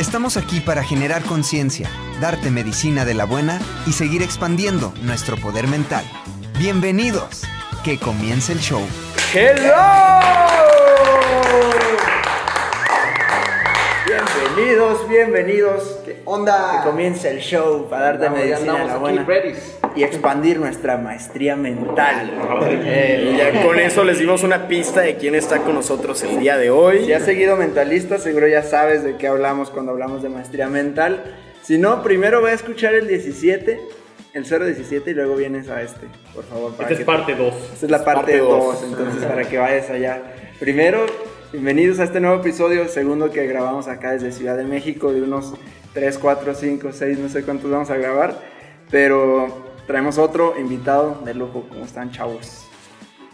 Estamos aquí para generar conciencia, darte medicina de la buena y seguir expandiendo nuestro poder mental. Bienvenidos. Que comience el show. ¡Hello! Bienvenidos, bienvenidos. ¿Qué onda? Que comience el show para darte Andamos, medicina de la aquí buena readies. Y expandir nuestra maestría mental. Eh, ya con eso les dimos una pista de quién está con nosotros el día de hoy. Si has seguido mentalista, seguro ya sabes de qué hablamos cuando hablamos de maestría mental. Si no, primero voy a escuchar el 17, el 017 y luego vienes a este, por favor. para Esta es parte 2. esta es la parte 2, entonces para que vayas allá. Primero, bienvenidos a este nuevo episodio, segundo que grabamos acá desde Ciudad de México, de unos 3, 4, 5, 6, no sé cuántos vamos a grabar, pero traemos otro invitado de lujo. ¿Cómo están, chavos?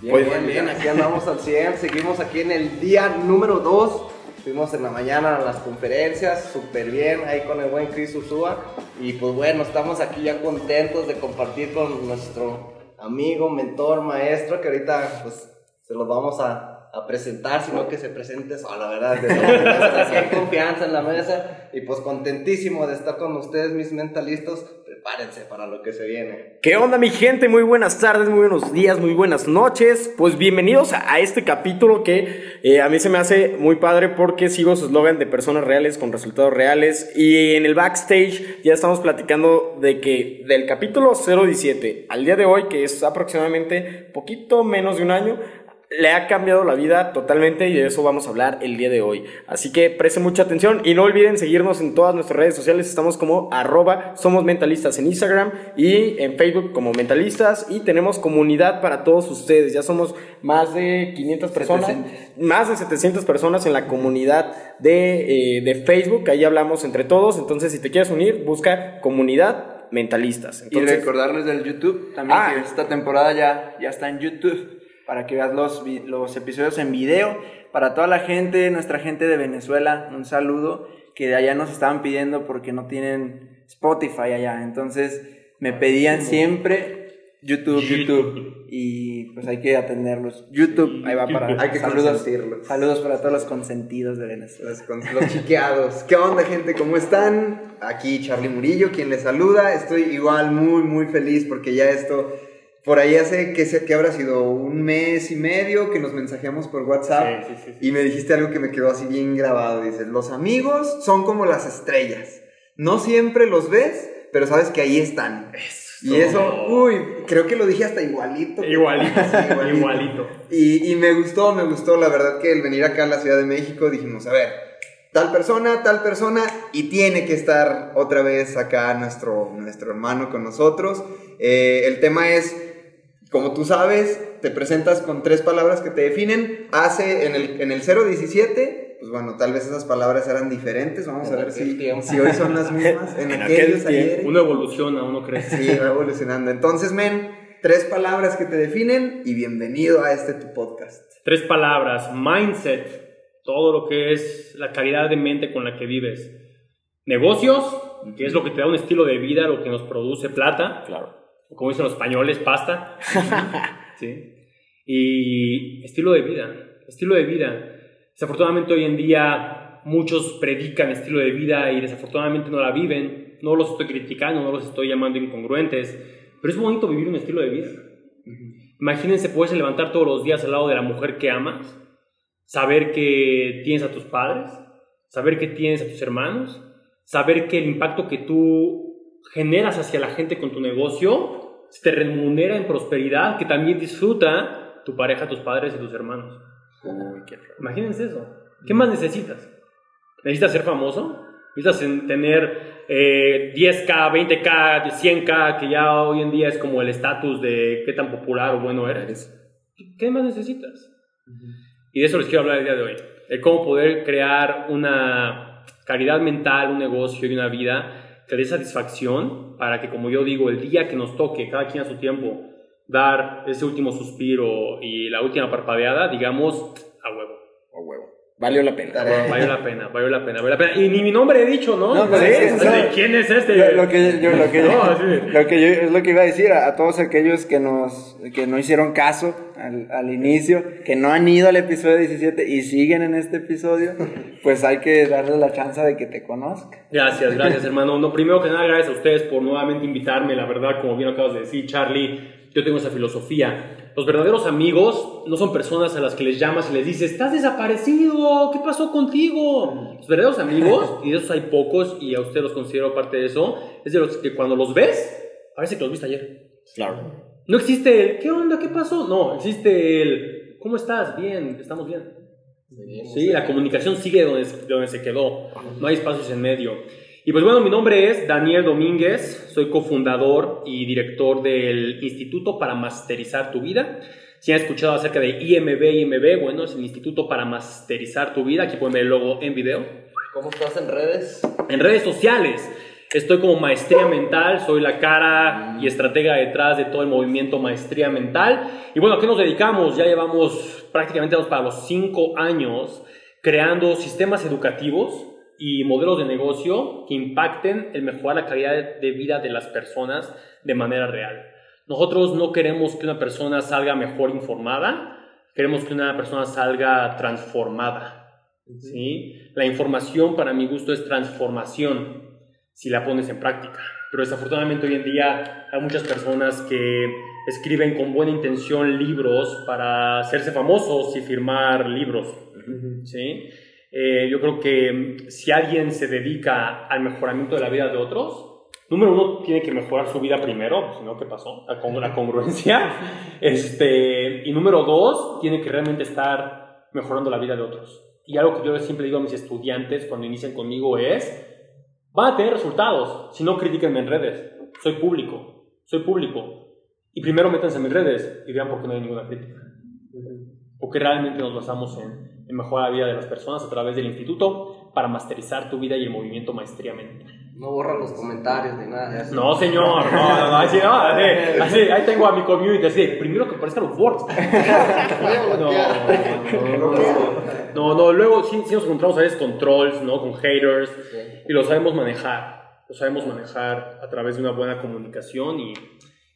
Bien, Pues, bien, bien. Aquí andamos al 100. Seguimos aquí en el día número 2. Fuimos en la mañana a las conferencias, súper bien, ahí con el buen Chris Usúa. Y pues bueno, estamos aquí ya contentos de compartir con nuestro amigo, mentor, maestro, que ahorita pues se los vamos a, a presentar, sino que se presente solo, ¿verdad? De verdad, Aquí hay confianza en la mesa y pues contentísimo de estar con ustedes, mis mentalistas. Prepárense para lo que se viene. ¿Qué onda mi gente? Muy buenas tardes, muy buenos días, muy buenas noches. Pues bienvenidos a, este capítulo que eh, a mí se me hace muy padre porque sigo su eslogan de personas reales con resultados reales. Y en el backstage ya estamos platicando de que del capítulo 017 al día de hoy, que es aproximadamente poquito menos de un año, le ha cambiado la vida totalmente y de eso vamos a hablar el día de hoy. Así que presten mucha atención y no olviden seguirnos en todas nuestras redes sociales. Estamos como arroba somos mentalistas en Instagram y en Facebook como mentalistas y tenemos comunidad para todos ustedes. Ya somos más de 500 personas, más de 700 personas en la comunidad de, eh, de Facebook. Ahí hablamos entre todos. Entonces si te quieres unir, busca comunidad mentalistas. Entonces, y recordarles del YouTube también Ah. que esta temporada ya, ya está en YouTube para que veas los, los episodios en video. Para toda la gente, nuestra gente de Venezuela, un saludo que de allá nos estaban pidiendo porque no tienen Spotify allá. Entonces me pedían siempre YouTube, YouTube. Y pues hay que atenderlos. YouTube, ahí va para Hay que saludos para todos los consentidos de Venezuela. Los, con- los chiqueados. ¿Qué onda, gente? ¿Cómo están? Aquí Charlie Murillo, quien les saluda. Estoy igual muy, muy feliz porque ya esto, por ahí hace que, se, que habrá sido un mes y medio que nos mensajeamos por WhatsApp Sí, sí, sí, y me dijiste algo que me quedó así bien grabado. Dices, los amigos son como las estrellas. No siempre los ves, pero sabes que ahí están. Y eso, uy, creo que lo dije hasta igualito. Igualito, Sí, igualito. y, y me gustó, me gustó, la verdad que el venir acá a la Ciudad de México dijimos, a ver, tal persona, tal persona, y tiene que estar otra vez acá nuestro, nuestro hermano con nosotros. Eh, el tema es, como tú sabes, te presentas con tres palabras que te definen. Hace en el, en el 017, pues bueno, tal vez esas palabras eran diferentes, vamos En a ver si, si hoy son las mismas. En, En aquellos aquel ayeres. Uno evoluciona, uno crece. Sí, va evolucionando. Entonces, men, tres palabras que te definen y bienvenido a este tu podcast. Tres palabras. Mindset. Todo lo que es la calidad de mente con la que vives. Negocios, que es lo que te da un estilo de vida, lo que nos produce plata. Claro. Como dicen los españoles, pasta. ¿sí? Y estilo de vida, estilo de vida. Desafortunadamente hoy en día muchos predican estilo de vida y desafortunadamente no la viven. No los estoy criticando, no los estoy llamando incongruentes, pero es bonito vivir un estilo de vida. Imagínense poderse levantar todos los días al lado de la mujer que amas, saber que tienes a tus padres, saber que tienes a tus hermanos, saber que el impacto que tú generas hacia la gente con tu negocio te remunera en prosperidad, que también disfruta tu pareja, tus padres y tus hermanos. Imagínense eso. ¿Qué más necesitas? ¿Necesitas ser famoso? ¿Necesitas tener 10K, 20K, 100K, que ya hoy en día es como el estatus de qué tan popular o bueno eres? ¿Qué más necesitas? Y de eso les quiero hablar el día de hoy. De cómo poder crear una calidad mental, un negocio y una vida que dé satisfacción para que, como yo digo, el día que nos toque, cada quien a su tiempo, dar ese último suspiro y la última parpadeada, digamos, a huevo. A huevo. Valió la pena. Valió la pena, valió la pena, valió la pena. Y ni mi nombre he dicho, ¿no? No, Sí, es- o sea. ¿Quién es este? Lo, lo que yo, lo que yo- No, sí. lo que yo- es lo que iba a decir a, a todos aquellos que nos que no hicieron caso al, al inicio, que no han ido al episodio 17 y siguen en este episodio, pues hay que darle la chance de que te conozcan. Gracias, gracias hermano. No, primero que nada, gracias a ustedes por nuevamente invitarme. La verdad, como bien acabas de decir, Charlie, yo tengo esa filosofía. Los verdaderos amigos no son personas a las que les llamas y les dices, estás desaparecido, ¿qué pasó contigo? Los verdaderos amigos, y de esos hay pocos, y a ustedes los considero parte de eso, es de los que cuando los ves, parece que los viste ayer. Claro. No existe el, ¿qué onda? ¿Qué pasó? No, existe el, ¿cómo estás? Bien, estamos bien. Sí, la comunicación sigue donde, donde se quedó, no hay espacios en medio. Y pues bueno, mi nombre es Daniel Domínguez, soy cofundador y director del Instituto para Masterizar tu Vida. Si han escuchado acerca de IMB, IMB, bueno, es el Instituto para Masterizar tu Vida, aquí pueden ver el logo en video. ¿Cómo estás en redes? En redes sociales estoy como Maestría Mental, soy la cara y estratega detrás de todo el movimiento Maestría Mental. Y bueno, ¿a qué nos dedicamos? Ya llevamos prácticamente vamos para los cinco años creando sistemas educativos y modelos de negocio que impacten el mejorar la calidad de vida de las personas de manera real. Nosotros no queremos que una persona salga mejor informada, queremos que una persona salga transformada. ¿sí? La información para mi gusto es transformación si la pones en práctica. Pero desafortunadamente hoy en día hay muchas personas que escriben con buena intención libros para hacerse famosos y firmar libros. ¿sí? Eh, yo creo que si alguien se dedica al mejoramiento de la vida de otros, número uno, tiene que mejorar su vida primero, si no, ¿qué pasó? La, con- la congruencia. Este, y número dos, tiene que realmente estar mejorando la vida de otros. Y algo que yo siempre digo a mis estudiantes cuando inician conmigo es, van a tener resultados, si no, critíquenme en redes. Soy público, soy público. Y primero métanse en mis redes y vean por qué no hay ninguna crítica. Porque realmente nos basamos en, en mejorar la vida de las personas a través del instituto para masterizar tu vida y el movimiento Maestría Mental. No borran los comentarios ni nada de eso. No, señor, no, no, no, así, no, así, así, ahí tengo a mi community, así, primero que aparezcan los boards. No, no, no, no, no, luego sí, sí nos encontramos a veces con trolls, ¿no? Con haters, y lo sabemos manejar, lo sabemos manejar a través de una buena comunicación y,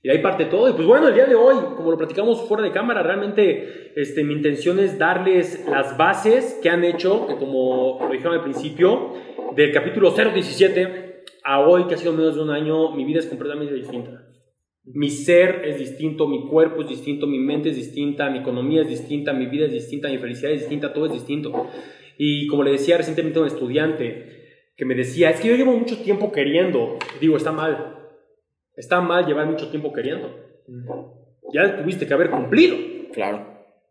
y de ahí parte todo. Y pues bueno, el día de hoy, como lo platicamos fuera de cámara, realmente este, mi intención es darles las bases que han hecho, que como lo dijeron al principio, del capítulo 017 a hoy, que ha sido menos de un año, mi vida es completamente distinta. Mi ser es distinto, mi cuerpo es distinto, mi mente es distinta, mi economía es distinta, mi vida es distinta, mi felicidad es distinta, todo es distinto. Y como le decía recientemente a un estudiante que me decía, es que yo llevo mucho tiempo queriendo. Digo, está mal. Está mal llevar mucho tiempo queriendo. Ya tuviste que haber cumplido. Claro.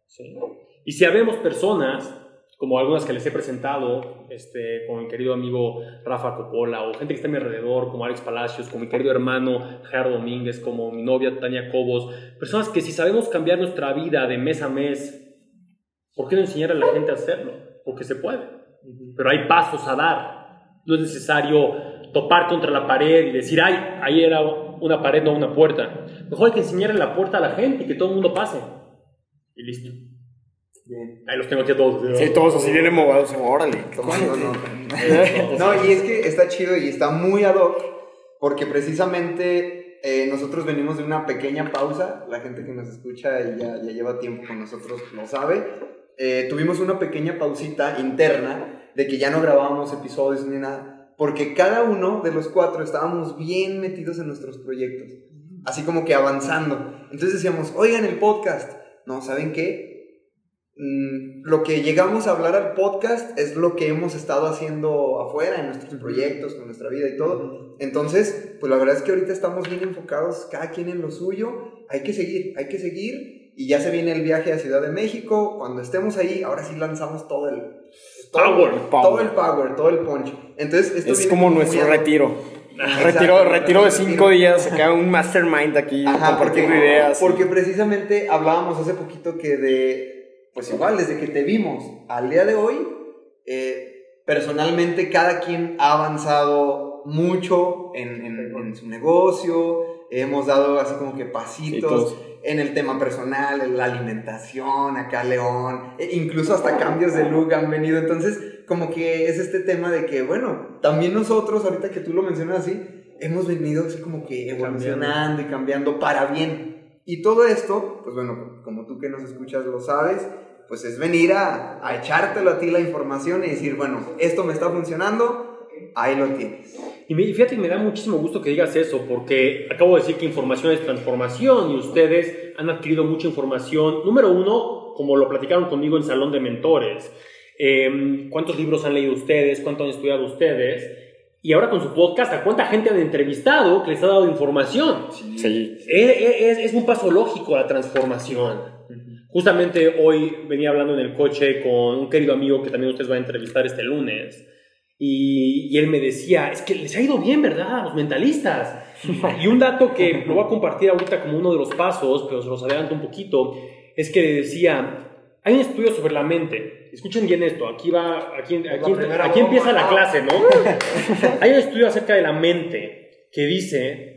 ¿sí? Y si habemos personas, como algunas que les he presentado, este, con mi querido amigo Rafa Coppola, o gente que está a mi alrededor, como Alex Palacios, como mi querido hermano Gerardo Domínguez, como mi novia Tania Cobos, personas que si sabemos cambiar nuestra vida de mes a mes, ¿por qué no enseñar a la gente a hacerlo? Porque se puede. Pero hay pasos a dar. No es necesario topar contra la pared y decir, ay, ahí era una pared, no una puerta. Mejor hay que enseñarle la puerta a la gente y que todo el mundo pase. Y listo. Ahí los tengo aquí a todos. Sí, todos así bien emovados. Órale. Tomando nota. No, y es que está chido y está muy ad hoc, porque precisamente eh, nosotros venimos de una pequeña pausa. La gente que nos escucha y ya, ya lleva tiempo con nosotros lo sabe. Eh, tuvimos una pequeña pausita interna de que ya no grabábamos episodios ni nada. Porque cada uno de los cuatro estábamos bien metidos en nuestros proyectos. Así como que avanzando. Entonces decíamos, oigan el podcast. No, ¿saben qué? Mm, lo que llegamos a hablar al podcast es lo que hemos estado haciendo afuera en nuestros proyectos, con nuestra vida y todo. Entonces, pues la verdad es que ahorita estamos bien enfocados, cada quien en lo suyo. Hay que seguir, hay que seguir. Y ya se viene el viaje a Ciudad de México. Cuando estemos ahí, ahora sí lanzamos todo el Power. todo el power, todo el punch. Entonces, esto Es como nuestro retiro. Retiro, retiro de cinco días, acá un mastermind aquí, Ajá, compartiendo porque, ideas. Porque precisamente hablábamos hace poquito que de, pues igual, desde que te vimos al día de hoy, eh, personalmente cada quien ha avanzado mucho en, en- en su negocio, hemos dado así como que Pasitos. En el tema personal, en la alimentación, acá León, e incluso hasta cambios de look han venido, entonces como que es este tema de que, bueno, también nosotros, ahorita que tú lo mencionas así, hemos venido así como que evolucionando y cambiando para bien. Y todo esto, pues bueno, como tú que nos escuchas lo sabes, pues es venir a, a echártelo a ti la información y decir, bueno, esto me está funcionando, ahí lo tienes. Y me- fíjate que me da muchísimo gusto que digas eso, porque acabo de decir que información es transformación y ustedes han adquirido mucha información. Número uno, como lo platicaron conmigo en Salón de Mentores, eh, ¿cuántos libros han leído ustedes? ¿Cuánto han estudiado ustedes? Y ahora con su podcast, ¿a cuánta gente han entrevistado que les ha dado información? Sí. Es, es- es un paso lógico a la transformación. Justamente hoy venía hablando en el coche con un querido amigo que también ustedes van a entrevistar este lunes. Y, y él me decía, es que les ha ido bien, ¿verdad? A los mentalistas. y un dato que lo voy a compartir ahorita como uno de los pasos, pero se los adelanto un poquito, es que decía, hay un estudio sobre la mente. Escuchen bien esto, aquí va, aquí, aquí, aquí empieza la clase, ¿no? hay un estudio acerca de la mente que dice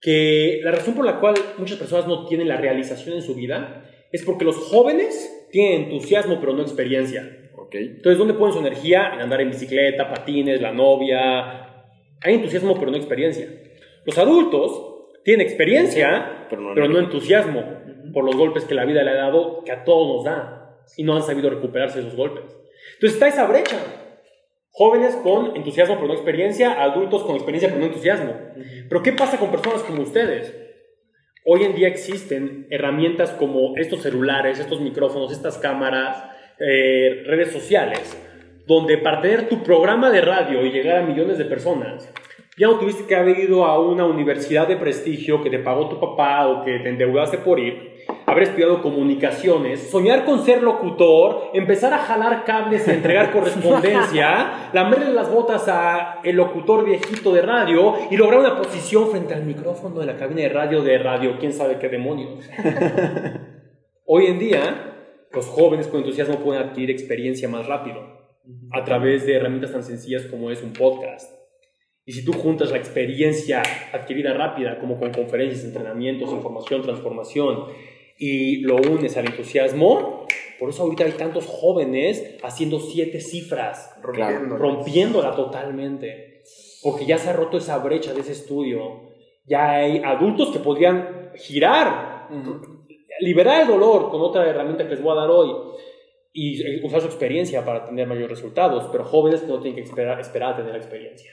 que la razón por la cual muchas personas no tienen la realización en su vida es porque los jóvenes tienen entusiasmo pero no experiencia. Entonces, ¿dónde ponen su energía? En andar en bicicleta, patines, la novia. Hay entusiasmo pero no experiencia. Los adultos tienen experiencia Pero no pero no entusiasmo por los golpes que la vida le ha dado, que a todos nos da, y no han sabido recuperarse de esos golpes. Entonces está esa brecha. Jóvenes con entusiasmo pero no experiencia, adultos con experiencia pero no entusiasmo. Pero ¿qué pasa con personas como ustedes? Hoy en día existen herramientas como estos celulares, estos micrófonos, estas cámaras, eh, redes sociales, donde para tener tu programa de radio y llegar a millones de personas, ya no tuviste que haber ido a una universidad de prestigio que te pagó tu papá o que te endeudaste por ir, haber estudiado comunicaciones, soñar con ser locutor, empezar a jalar cables y entregar correspondencia, lamerle las botas a el locutor viejito de radio y lograr una posición frente al micrófono de la cabina de radio de radio, quién sabe qué demonios. Hoy en día, los jóvenes con entusiasmo pueden adquirir experiencia más rápido a través de herramientas tan sencillas como es un podcast. Y si tú juntas la experiencia adquirida rápida, como con conferencias, entrenamientos, información, transformación, y lo unes al entusiasmo, por eso ahorita hay tantos jóvenes haciendo siete cifras, Rompiendo. rompiéndola totalmente, porque ya se ha roto esa brecha de ese estudio. Ya hay adultos que podrían girar, liberar el dolor con otra herramienta que les voy a dar hoy y eh, usar su experiencia para tener mayores resultados, pero jóvenes no tienen que esperar, esperar a tener la experiencia.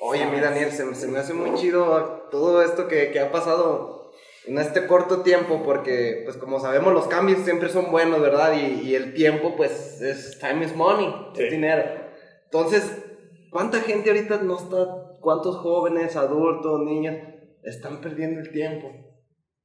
Oye, mi Daniel, se, se me hace muy chido todo esto que, que ha pasado en este corto tiempo, porque, pues, como sabemos, los cambios siempre son buenos, ¿verdad? Y, y el tiempo, pues, es time is money, Sí. es dinero. Entonces, ¿cuánta gente ahorita no está, cuántos jóvenes, adultos, niños, están perdiendo el tiempo?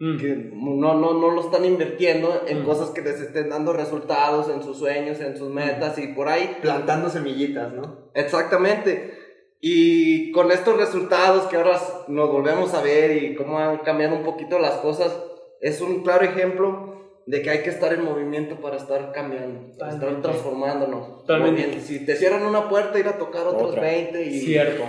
Mm. que no, no, no lo están invirtiendo en Mm. cosas que les estén dando resultados, en sus sueños, en sus metas y por ahí. Plantando semillitas, ¿no? Exactamente. Y con estos resultados que ahora nos volvemos a ver y cómo han cambiado un poquito las cosas, es un claro ejemplo de que hay que estar en movimiento para estar cambiando, para estar transformándonos. Totalmente. Si te cierran una puerta, ir a tocar otros Otra. 20 y... Cierto.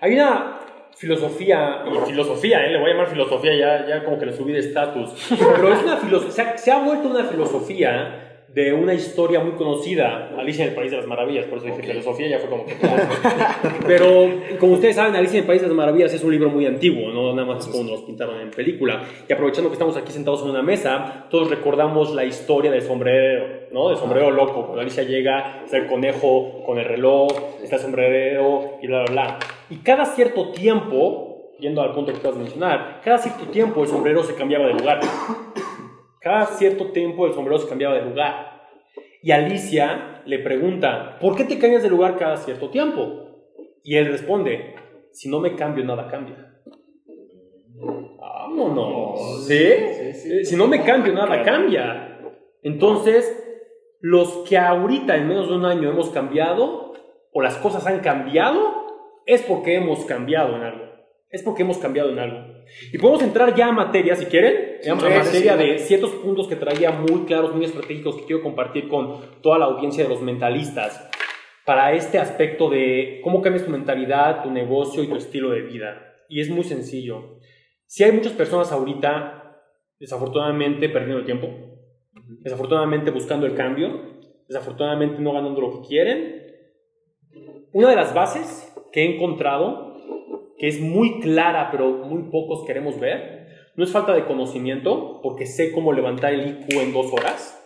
Hay una filosofía, y filosofía, ¿eh? le voy a llamar filosofía, ya, ya como que le subí de estatus, pero es una filosofía, se ha, vuelto una filosofía de una historia muy conocida, Alicia en el País de las Maravillas, por eso dije filosofía, ya fue como que... Pero, como ustedes saben, Alicia en el País de las Maravillas es un libro muy antiguo, no nada más como nos pintaron en película. Y aprovechando que estamos aquí sentados en una mesa, todos recordamos la historia del sombrero, ¿no? Del sombrero loco. Cuando Alicia llega, está el conejo con el reloj, está el sombrero y bla, bla, bla. Y cada cierto tiempo, yendo al punto que acabas de mencionar, cada cierto tiempo el sombrero se cambiaba de lugar. Cada cierto tiempo el sombrero se cambiaba de lugar. Y Alicia le pregunta, ¿por qué te cambias de lugar cada cierto tiempo? Y él responde, si no me cambio, nada cambia. Vámonos. ¿Sí? Si no me cambio, nada cambia. Entonces, los que ahorita en menos de un año hemos cambiado, o las cosas han cambiado, es porque hemos cambiado en algo. Es porque hemos cambiado en algo. Y podemos entrar ya a materia, si quieren, a materia de ciertos puntos que traía muy claros, muy estratégicos que quiero compartir con toda la audiencia de los mentalistas para este aspecto de cómo cambias tu mentalidad, tu negocio y tu estilo de vida. Y es muy sencillo. Si hay muchas personas ahorita, desafortunadamente, perdiendo el tiempo, desafortunadamente buscando el cambio, desafortunadamente no ganando lo que quieren, una de las bases que he encontrado que es muy clara, pero muy pocos queremos ver. No es falta de conocimiento, porque sé cómo levantar el IQ en dos horas,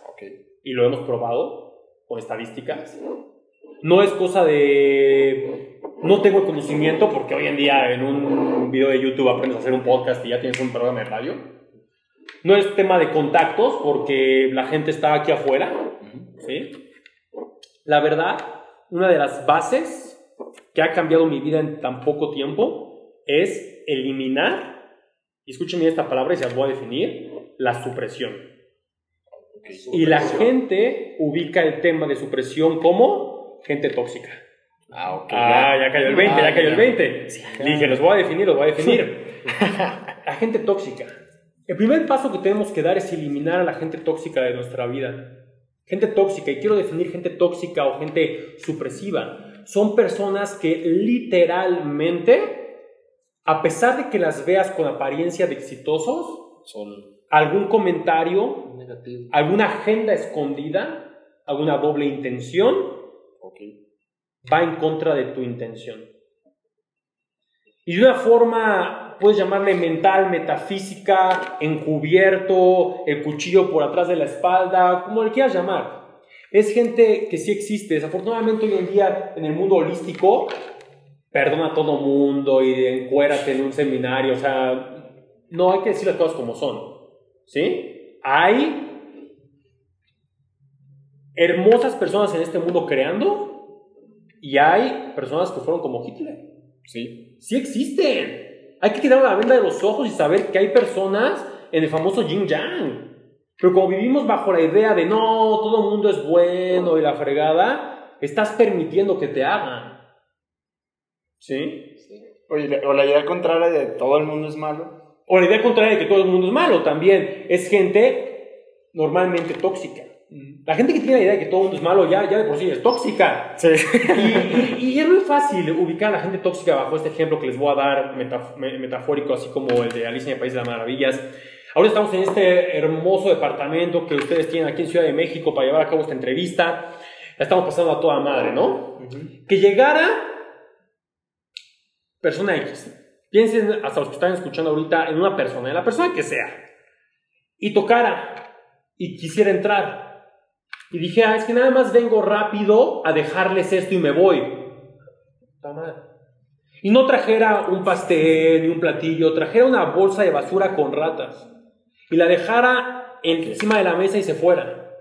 y lo hemos probado con estadísticas. No es cosa de... No tengo el conocimiento, porque hoy en día en un video de YouTube aprendes a hacer un podcast y ya tienes un programa de radio. No es tema de contactos, porque la gente está aquí afuera. ¿sí? La verdad, una de las bases que ha cambiado mi vida en tan poco tiempo es eliminar, y escuchen esta palabra y se las voy a definir, la supresión. y la gente ubica el tema de supresión como gente tóxica. Ah, ok. Ah, ya cayó el 20, ya cayó el 20. Dije, los voy a definir, los voy a definir. la gente tóxica. El primer paso que tenemos que dar es eliminar a la gente tóxica de nuestra vida. Gente tóxica, y quiero definir gente tóxica o gente supresiva son personas que literalmente, a pesar de que las veas con apariencia de exitosos, son algún comentario, alguna agenda escondida, alguna doble intención, va en contra de tu intención. Y de una forma, puedes llamarle mental, metafísica, encubierto, el cuchillo por atrás de la espalda, como le quieras llamar. Es gente que sí existe. Desafortunadamente hoy en día en el mundo holístico, perdona a todo mundo y encuérate en un seminario. O sea, no hay que decir las cosas como son. ¿Sí? Hay hermosas personas en este mundo creando y hay personas que fueron como Hitler. Sí. Sí existen. Hay que quitar la venda de los ojos y saber que hay personas en el famoso Yin Yang. Pero como vivimos bajo la idea de no, todo el mundo es bueno y la fregada, estás permitiendo que te hagan. ¿Sí? Oye, o la idea contraria de todo el mundo es malo. O la idea contraria de que todo el mundo es malo también. Es gente normalmente tóxica. La gente que tiene la idea de que todo el mundo es malo ya, ya de por sí es tóxica. Sí. Y, y, es muy fácil ubicar a la gente tóxica bajo este ejemplo que les voy a dar metafórico, así como el de Alicia en el País de las Maravillas. Ahora estamos en este hermoso departamento que ustedes tienen aquí en Ciudad de México para llevar a cabo esta entrevista. La estamos pasando a toda madre, ¿no? Que llegara persona X. Piensen hasta los que están escuchando ahorita en una persona, en la persona que sea. Y tocara y quisiera entrar. Y dije, ah, es que nada más vengo rápido a dejarles esto y me voy. Y no trajera un pastel ni un platillo, trajera una bolsa de basura con ratas y la dejara encima de la mesa y se fuera,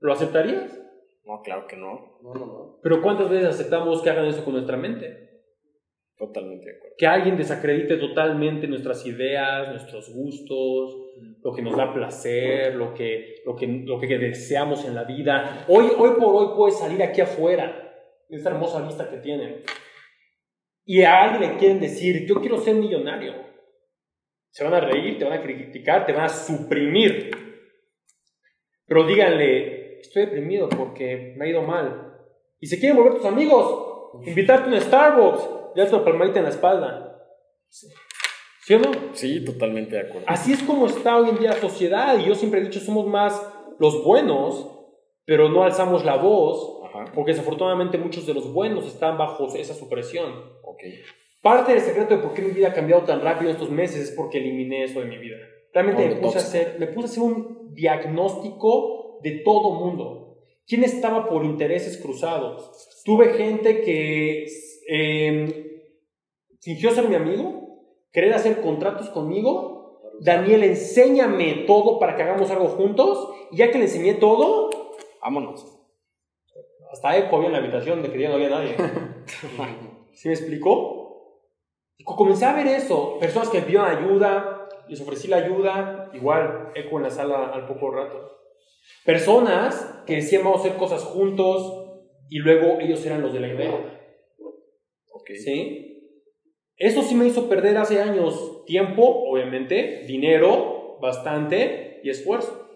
¿lo aceptarías? No, claro que no. No, no, no. Pero ¿cuántas veces aceptamos que hagan eso con nuestra mente? Totalmente de acuerdo. Que alguien desacredite totalmente nuestras ideas, nuestros gustos, lo que nos da placer, lo que, lo que, lo que deseamos en la vida. Hoy, hoy por hoy puedes salir aquí afuera, esta hermosa vista que tienen, y a alguien le quieren decir, yo quiero ser millonario. Se van a reír, te van a criticar, te van a suprimir. Pero díganle, estoy deprimido porque me ha ido mal. Y se quieren volver tus amigos, invitarte a un Starbucks, ya una palmadita en la espalda. ¿Sí o no? Sí, totalmente de acuerdo. Así es como está hoy en día la sociedad. Y yo siempre he dicho, somos más los buenos pero no alzamos la voz Ajá. porque desafortunadamente muchos de los buenos están bajo esa supresión. Ok. Parte del secreto de por qué mi vida ha cambiado tan rápido estos meses es porque eliminé eso de mi vida. Realmente me puse, a hacer, me puse a hacer un diagnóstico de todo mundo. ¿Quién estaba por intereses cruzados? Tuve gente que eh, fingió ser mi amigo, querer hacer contratos conmigo. Daniel, enséñame todo para que hagamos algo juntos. Y ya que le enseñé todo, Vámonos. hasta eco había en la habitación de que ya no había nadie. ¿Sí me explicó? Comencé a ver eso. Personas que pidieron ayuda, les ofrecí la ayuda, igual eco en la sala al poco rato. Personas que decían vamos a hacer cosas juntos y luego ellos eran los de la idea. Ok. ¿Sí? Eso sí me hizo perder hace años tiempo, obviamente, dinero, bastante y esfuerzo.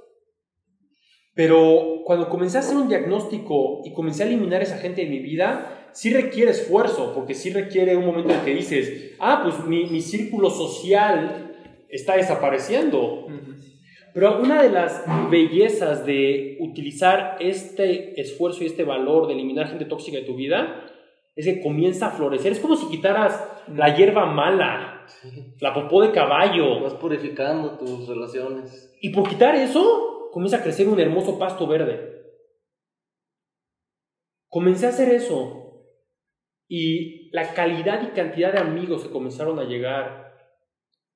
Pero cuando comencé a hacer un diagnóstico y comencé a eliminar esa gente de mi vida, sí requiere esfuerzo, porque sí requiere un momento en que dices, ah, pues mi, mi círculo social está desapareciendo. Pero una de las bellezas de utilizar este esfuerzo y este valor de eliminar gente tóxica de tu vida es que comienza a florecer. Es como si quitaras la hierba mala, la popó de caballo, Vas purificando tus relaciones. y por quitar eso, comienza a crecer un hermoso pasto verde. Comencé a hacer eso. Y la calidad y cantidad de amigos que comenzaron a llegar,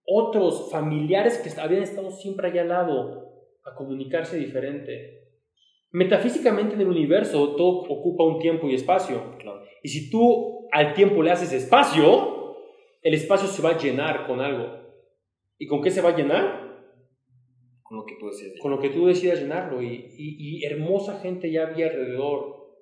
otros familiares que habían estado siempre allá al lado, a comunicarse diferente. Metafísicamente en el universo todo ocupa un tiempo y espacio. Claro. Y si tú al tiempo le haces espacio, el espacio se va a llenar con algo. ¿Y con qué se va a llenar? Con lo que tú con lo que tú decidas llenarlo y, y- y hermosa gente ya había alrededor.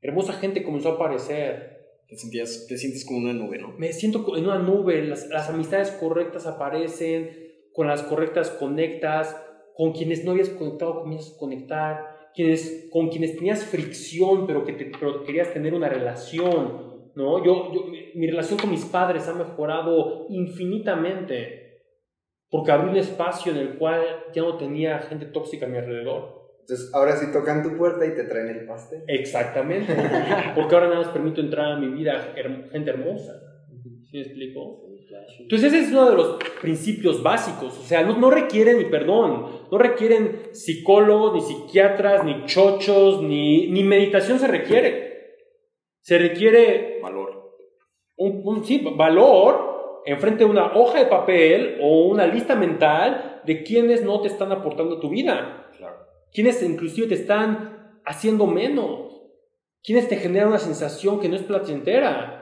Hermosa gente comenzó a aparecer. Te, sentías, te sientes como una nube, ¿no? Me siento en una nube, las, las amistades correctas aparecen, con las correctas conectas, con quienes no habías conectado comienzas a conectar, quienes, con quienes tenías fricción pero que te, pero querías tener una relación, ¿no? Yo, yo- mi relación con mis padres ha mejorado infinitamente porque abrí un espacio en el cual ya no tenía gente tóxica a mi alrededor. Entonces, ahora sí tocan tu puerta y te traen el pastel. Exactamente. Porque ahora nada más permito entrar a mi vida her- gente hermosa. ¿Sí me explico? Entonces ese es uno de los principios básicos. O sea, no, no requieren ni perdón, no requieren psicólogos, ni psiquiatras, ni chochos, ni, ni meditación se requiere. Se requiere Valor. un, un- sí, valor enfrente de una hoja de papel o una lista mental de quienes no te están aportando a tu vida. Quienes inclusive te están haciendo menos. Quienes te generan una sensación que no es placentera.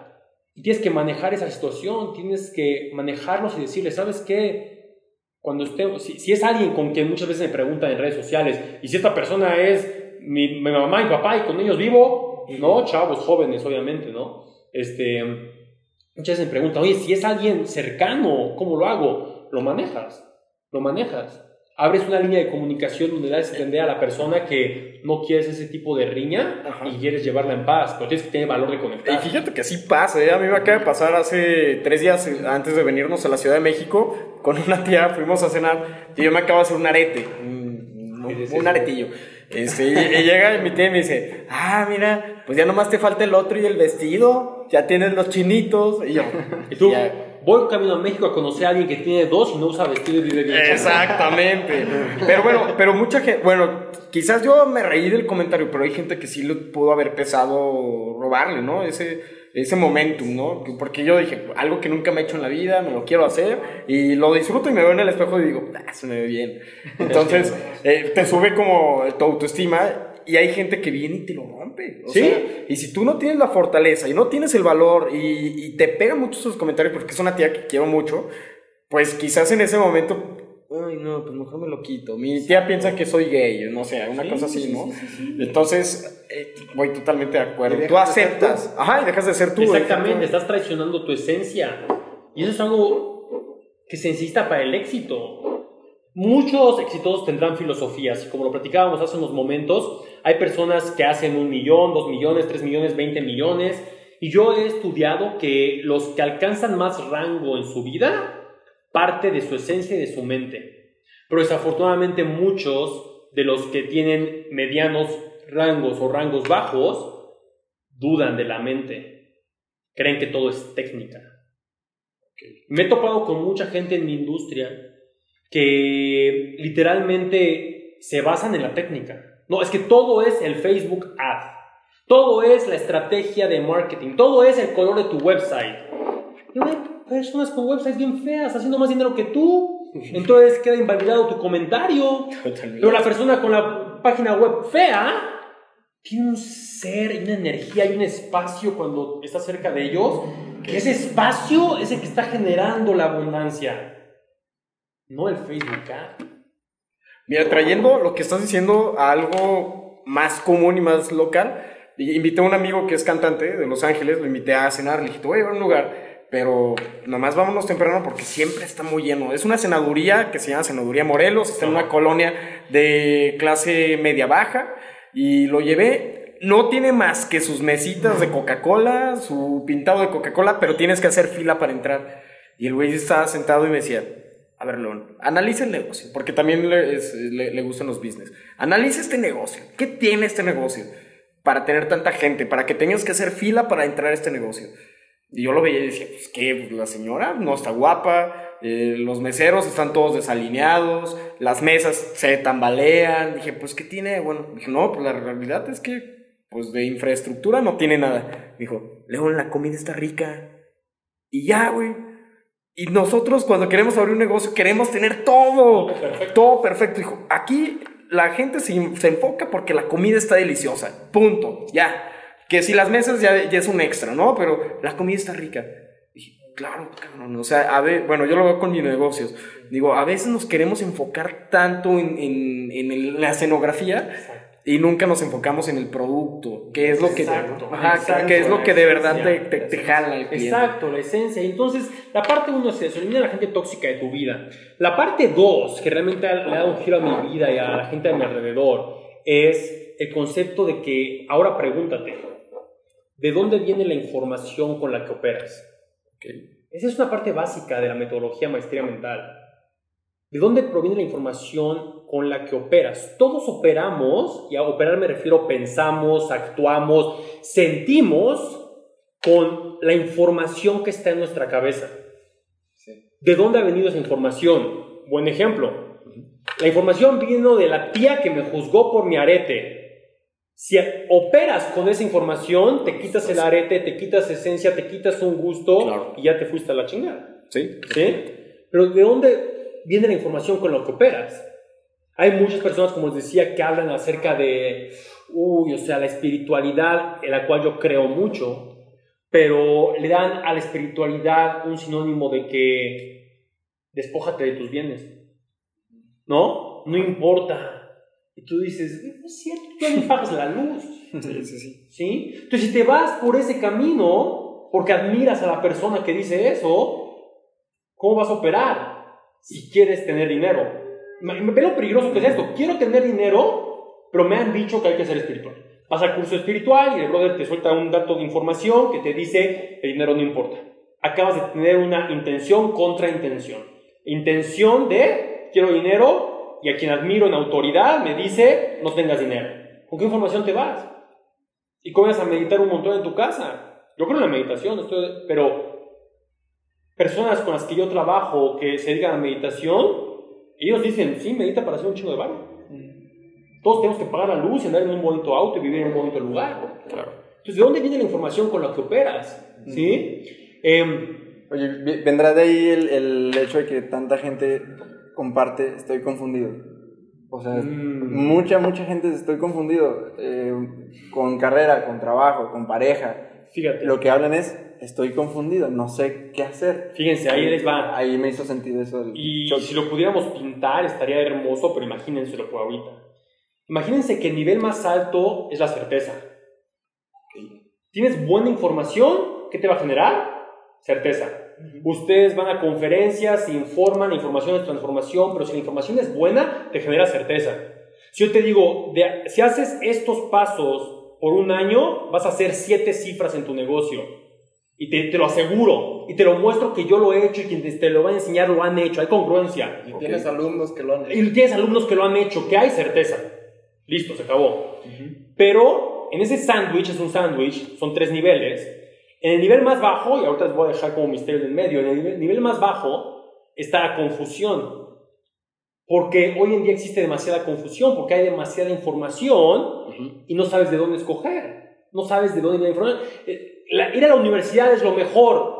Y tienes que manejar esa situación, tienes que manejarlos y decirles, ¿sabes qué? Cuando esté, si, si es alguien con quien muchas veces me preguntan en redes sociales, y si esta persona es mi, mi mamá y papá y con ellos vivo, no, chavos, jóvenes, obviamente, ¿no? Este, muchas veces me preguntan, oye, si es alguien cercano, ¿cómo lo hago? Lo manejas, lo manejas. Abres una línea de comunicación donde das a entender a la persona que no quieres ese tipo de riña Ajá. y quieres llevarla en paz, pero tienes que tener valor de conectar. Y fíjate que sí pasa, ¿eh? A mí me acaba de pasar hace tres días eh, antes de venirnos a la Ciudad de México. Con una tía fuimos a cenar y yo me acabo de hacer un arete. Un, un- un aretillo. Este, y, y llega mi tía y me dice, ah, mira, pues ya nomás te falta el otro y el vestido. Ya tienes los chinitos. Y yo, Y tú, ya. Voy camino a México a conocer a alguien que tiene dos y no usa vestido y vive bien. Exactamente. Pero bueno, pero mucha gente, bueno, quizás yo me reí del comentario, pero hay gente que sí le pudo haber pesado robarle, ¿no? Ese, ese momentum, ¿no? Porque yo dije, algo que nunca me he hecho en la vida, me lo quiero hacer y lo disfruto y me veo en el espejo y digo, ah, se me ve bien. Entonces, eh, te sube como tu autoestima y hay gente que viene y te lo rompe. O Sí. sea, y si tú no tienes la fortaleza y no tienes el valor y, y te pegan mucho sus comentarios porque es una tía que quiero mucho, pues quizás en ese momento, ay no, pues mejor me lo quito. Mi tía piensa que soy gay, no sé, una Sí, cosa así, sí, ¿no? sí, sí, sí. Entonces, eh, voy totalmente de acuerdo. Tú aceptas, ajá, y dejas de ser tú. Exactamente, estás traicionando tu esencia. Y eso es algo que se necesita para el éxito. Muchos exitosos tendrán filosofías, y como lo platicábamos hace unos momentos, hay personas que hacen un millón, dos millones, tres millones, veinte millones, y yo he estudiado que los que alcanzan más rango en su vida parte de su esencia y de su mente. Pero desafortunadamente muchos de los que tienen medianos rangos o rangos bajos, dudan de la mente. Creen que todo es técnica. Me he topado con mucha gente en mi industria que literalmente se basan en la técnica. No, es que todo es el Facebook Ad. Todo es la estrategia de marketing. Todo es el color de tu website. Y hay personas con websites bien feas haciendo más dinero que tú. Entonces queda invalidado tu comentario. Pero la persona con la página web fea tiene un ser y una energía y un espacio cuando está cerca de ellos. Que ese espacio es el que está generando la abundancia. No el Facebook Ad. Mira, trayendo lo que estás diciendo a algo más común y más local, invité a un amigo que es cantante de Los Ángeles, lo invité a cenar, le dije, voy a llevar a un lugar, pero nomás vámonos temprano porque siempre está muy lleno. Es una cenaduría que se llama Cenaduría Morelos, está en una colonia de clase media baja, y lo llevé. No tiene más que sus mesitas de Coca-Cola, su pintado de Coca-Cola, pero tienes que hacer fila para entrar. Y el güey estaba sentado y me decía, a ver, León, analiza el negocio, porque también le, le, gustan los business. Analiza este negocio. ¿Qué tiene este negocio para tener tanta gente? Para que tengas que hacer fila para entrar a este negocio. Y yo lo veía y decía, pues que pues, la señora no está guapa, eh, los meseros están todos desalineados, las mesas se tambalean. Dije, pues, ¿qué tiene? Bueno, dije, no, pues la realidad es que, pues de infraestructura no tiene nada. Dijo, León, la comida está rica. Y ya, güey. Y nosotros cuando queremos abrir un negocio queremos tener todo, todo perfecto. Dijo, aquí la gente se, enfoca porque la comida está deliciosa, punto, ya. Que si las mesas ya, es un extra, ¿no? Pero la comida está rica. Dije, claro, cabrón, o sea, a ver, bueno, yo lo veo con mis negocios. Digo, a veces nos queremos enfocar tanto en, en, en la escenografía y nunca nos enfocamos en el producto, que es lo que, que es lo que de verdad te, te, jala el cliente. Exacto, la esencia. Entonces, la parte uno es eso, elimina a la gente tóxica de tu vida. La parte dos, que realmente le ha dado un giro a mi vida y a la gente a mi alrededor, es el concepto de que ahora pregúntate, ¿de dónde viene la información con la que operas? Esa es una parte básica de la metodología maestría mental. ¿De dónde proviene la información con la que operas? Todos operamos, y a operar me refiero pensamos, actuamos, sentimos con la información que está en nuestra cabeza. ¿De dónde ha venido esa información? Buen ejemplo. La información vino de la tía que me juzgó por mi arete. Si operas con esa información, te quitas el arete, te quitas esencia, te quitas un gusto y ya te fuiste a la chingada. Sí. ¿Sí? Pero ¿de dónde viene la información con lo que operas. Hay muchas personas, como les decía, que hablan acerca de, uy, o sea, la espiritualidad en la cual yo creo mucho, pero le dan a la espiritualidad un sinónimo de que despójate de tus bienes. ¿No? No importa. Y tú dices, no es cierto, tú me pagas la luz. Sí, sí, sí. ¿Sí? Entonces, si te vas por ese camino, porque admiras a la persona que dice eso, ¿cómo vas a operar? si quieres tener dinero. Veo lo peligroso que es esto. Quiero tener dinero, pero me han dicho que hay que ser espiritual. Vas al curso espiritual y el brother te suelta un dato de información que te dice el dinero no importa. Acabas de tener una intención contra intención. Intención de quiero dinero y a quien admiro en autoridad me dice no tengas dinero. ¿Con qué información te vas? Y comienzas a meditar un montón en tu casa. Yo creo en la meditación, estoy, pero personas con las que yo trabajo que se dedican a meditación, ellos dicen, sí, medita para hacer un chingo de barro. Todos tenemos que pagar la luz y andar en un bonito auto y vivir en un bonito lugar. Claro. Entonces, ¿de dónde viene la información con la que operas? ¿Sí? Em, Oye, ¿vendrá de ahí el, el, hecho de que tanta gente comparte, estoy confundido? O sea, mm. mucha, mucha gente estoy confundido eh, con carrera, con trabajo, con pareja. Fíjate. Lo que hablan es, estoy confundido, no sé qué hacer. Fíjense, ahí les va. Ahí me hizo sentido eso. Y si lo pudiéramos pintar estaría hermoso, pero imagínenselo por ahorita. Imagínense que el nivel más alto es la certeza. Tienes buena información, ¿qué te va a generar? Certeza. Ustedes van a conferencias, se informan, información es transformación, pero si la información es buena, te genera certeza. Si yo te digo, si haces estos pasos por un año, vas a hacer siete cifras en tu negocio y te, lo aseguro. Y te lo muestro que yo lo he hecho y quien te lo va a enseñar lo han hecho. Hay congruencia. Y tienes alumnos que lo han hecho. Y tienes alumnos que lo han hecho, que hay certeza. Listo, se acabó. Pero en ese sándwich, es un sándwich, son tres niveles. En el nivel más bajo, y ahorita les voy a dejar como misterio en medio, en el nivel, nivel más bajo está la confusión. Porque hoy en día existe demasiada confusión, porque hay demasiada información y no sabes de dónde escoger. No sabes de dónde información. Eh, la- ir a la universidad es lo mejor.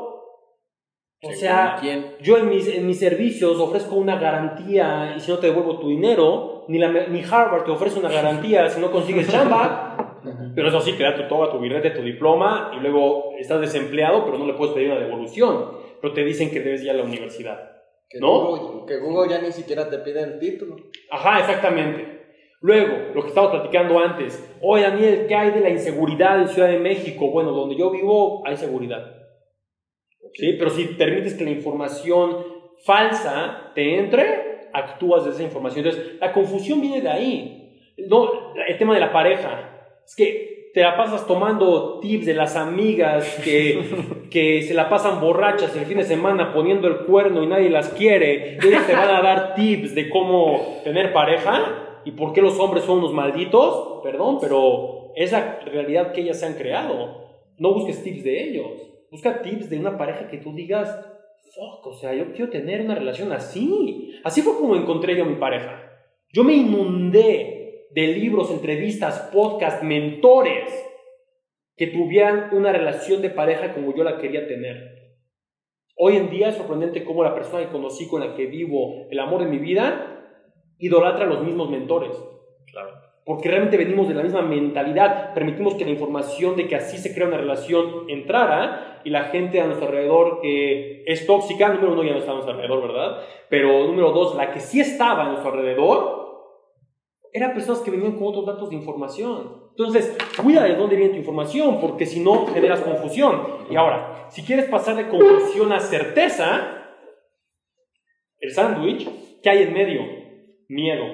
O sea, yo en mis, en mis servicios ofrezco una garantía y si no te devuelvo tu dinero, ni, la, ni Harvard te ofrece una garantía si no consigues chamba. Pero eso sí, te da tu toga, tu birrete, tu diploma y luego estás desempleado, pero no le puedes pedir una devolución. Pero te dicen que debes ir a la universidad. Que, ¿No? Google, que Google ya ni siquiera te pide el título. Ajá, exactamente. Luego, lo que estábamos platicando antes. Oye, Daniel, ¿qué hay de la inseguridad en Ciudad de México? Bueno, donde yo vivo hay seguridad. ¿Sí? Pero si permites que la información falsa te entre, actúas de esa información. Entonces, la confusión viene de ahí. No, el tema de la pareja. Es que te la pasas tomando tips de las amigas que, que se la pasan borrachas el fin de semana poniendo el cuerno y nadie las quiere. Y ellas te van a dar tips de cómo tener pareja y por qué los hombres son unos malditos. Perdón, pero es la realidad que ellas se han creado. No busques tips de ellos. Busca tips de una pareja que tú digas, fuck, o sea, yo quiero tener una relación así. Así fue como encontré yo a mi pareja. Yo me inundé de libros, entrevistas, podcasts, mentores que tuvieran una relación de pareja como yo la quería tener. Hoy en día es sorprendente cómo la persona que conocí, con la que vivo el amor de mi vida, idolatra a los mismos mentores. Claro. Porque realmente venimos de la misma mentalidad. Permitimos que la información de que así se crea una relación entrara y la gente a nuestro alrededor que es tóxica, número uno ya no está a nuestro alrededor, ¿verdad? Pero número dos, la que sí estaba a nuestro alrededor, eran personas que venían con otros datos de información. Entonces, cuida de dónde viene tu información, porque si no, generas confusión. Y ahora, si quieres pasar de confusión a certeza, el sándwich, ¿qué hay en medio? Miedo.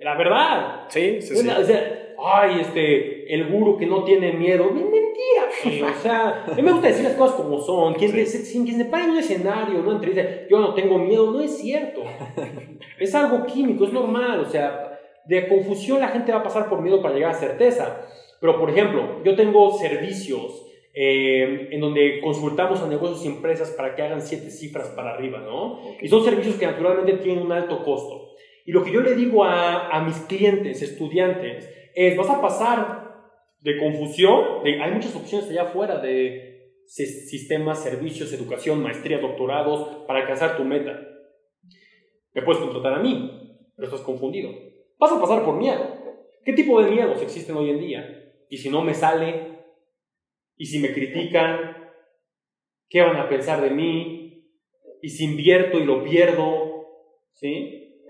La verdad. Sí, sí, sí. Una- o sea, ay, este, el guru que no tiene miedo. Men- Mentira, güey. O sea, a mí me gusta decir las cosas como son. Quien, se, quien se para en un escenario, no entrevista, yo no tengo miedo, no es cierto. Es algo químico, es normal. O sea, de confusión la gente va a pasar por miedo para llegar a certeza. Pero, por ejemplo, yo tengo servicios eh, en donde consultamos a negocios y empresas para que hagan siete cifras para arriba, ¿no? Y son servicios que naturalmente tienen un alto costo. Y lo que yo le digo a, a mis clientes, estudiantes, es, vas a pasar de confusión, de, hay muchas opciones allá afuera de si- sistemas, servicios, educación, maestría, doctorados, para alcanzar tu meta. Me puedes contratar a mí, pero estás confundido. Vas a pasar por miedo. ¿Qué tipo de miedos existen hoy en día? Y si no me sale, y si me critican, ¿qué van a pensar de mí? Y si invierto y lo pierdo, ¿sí?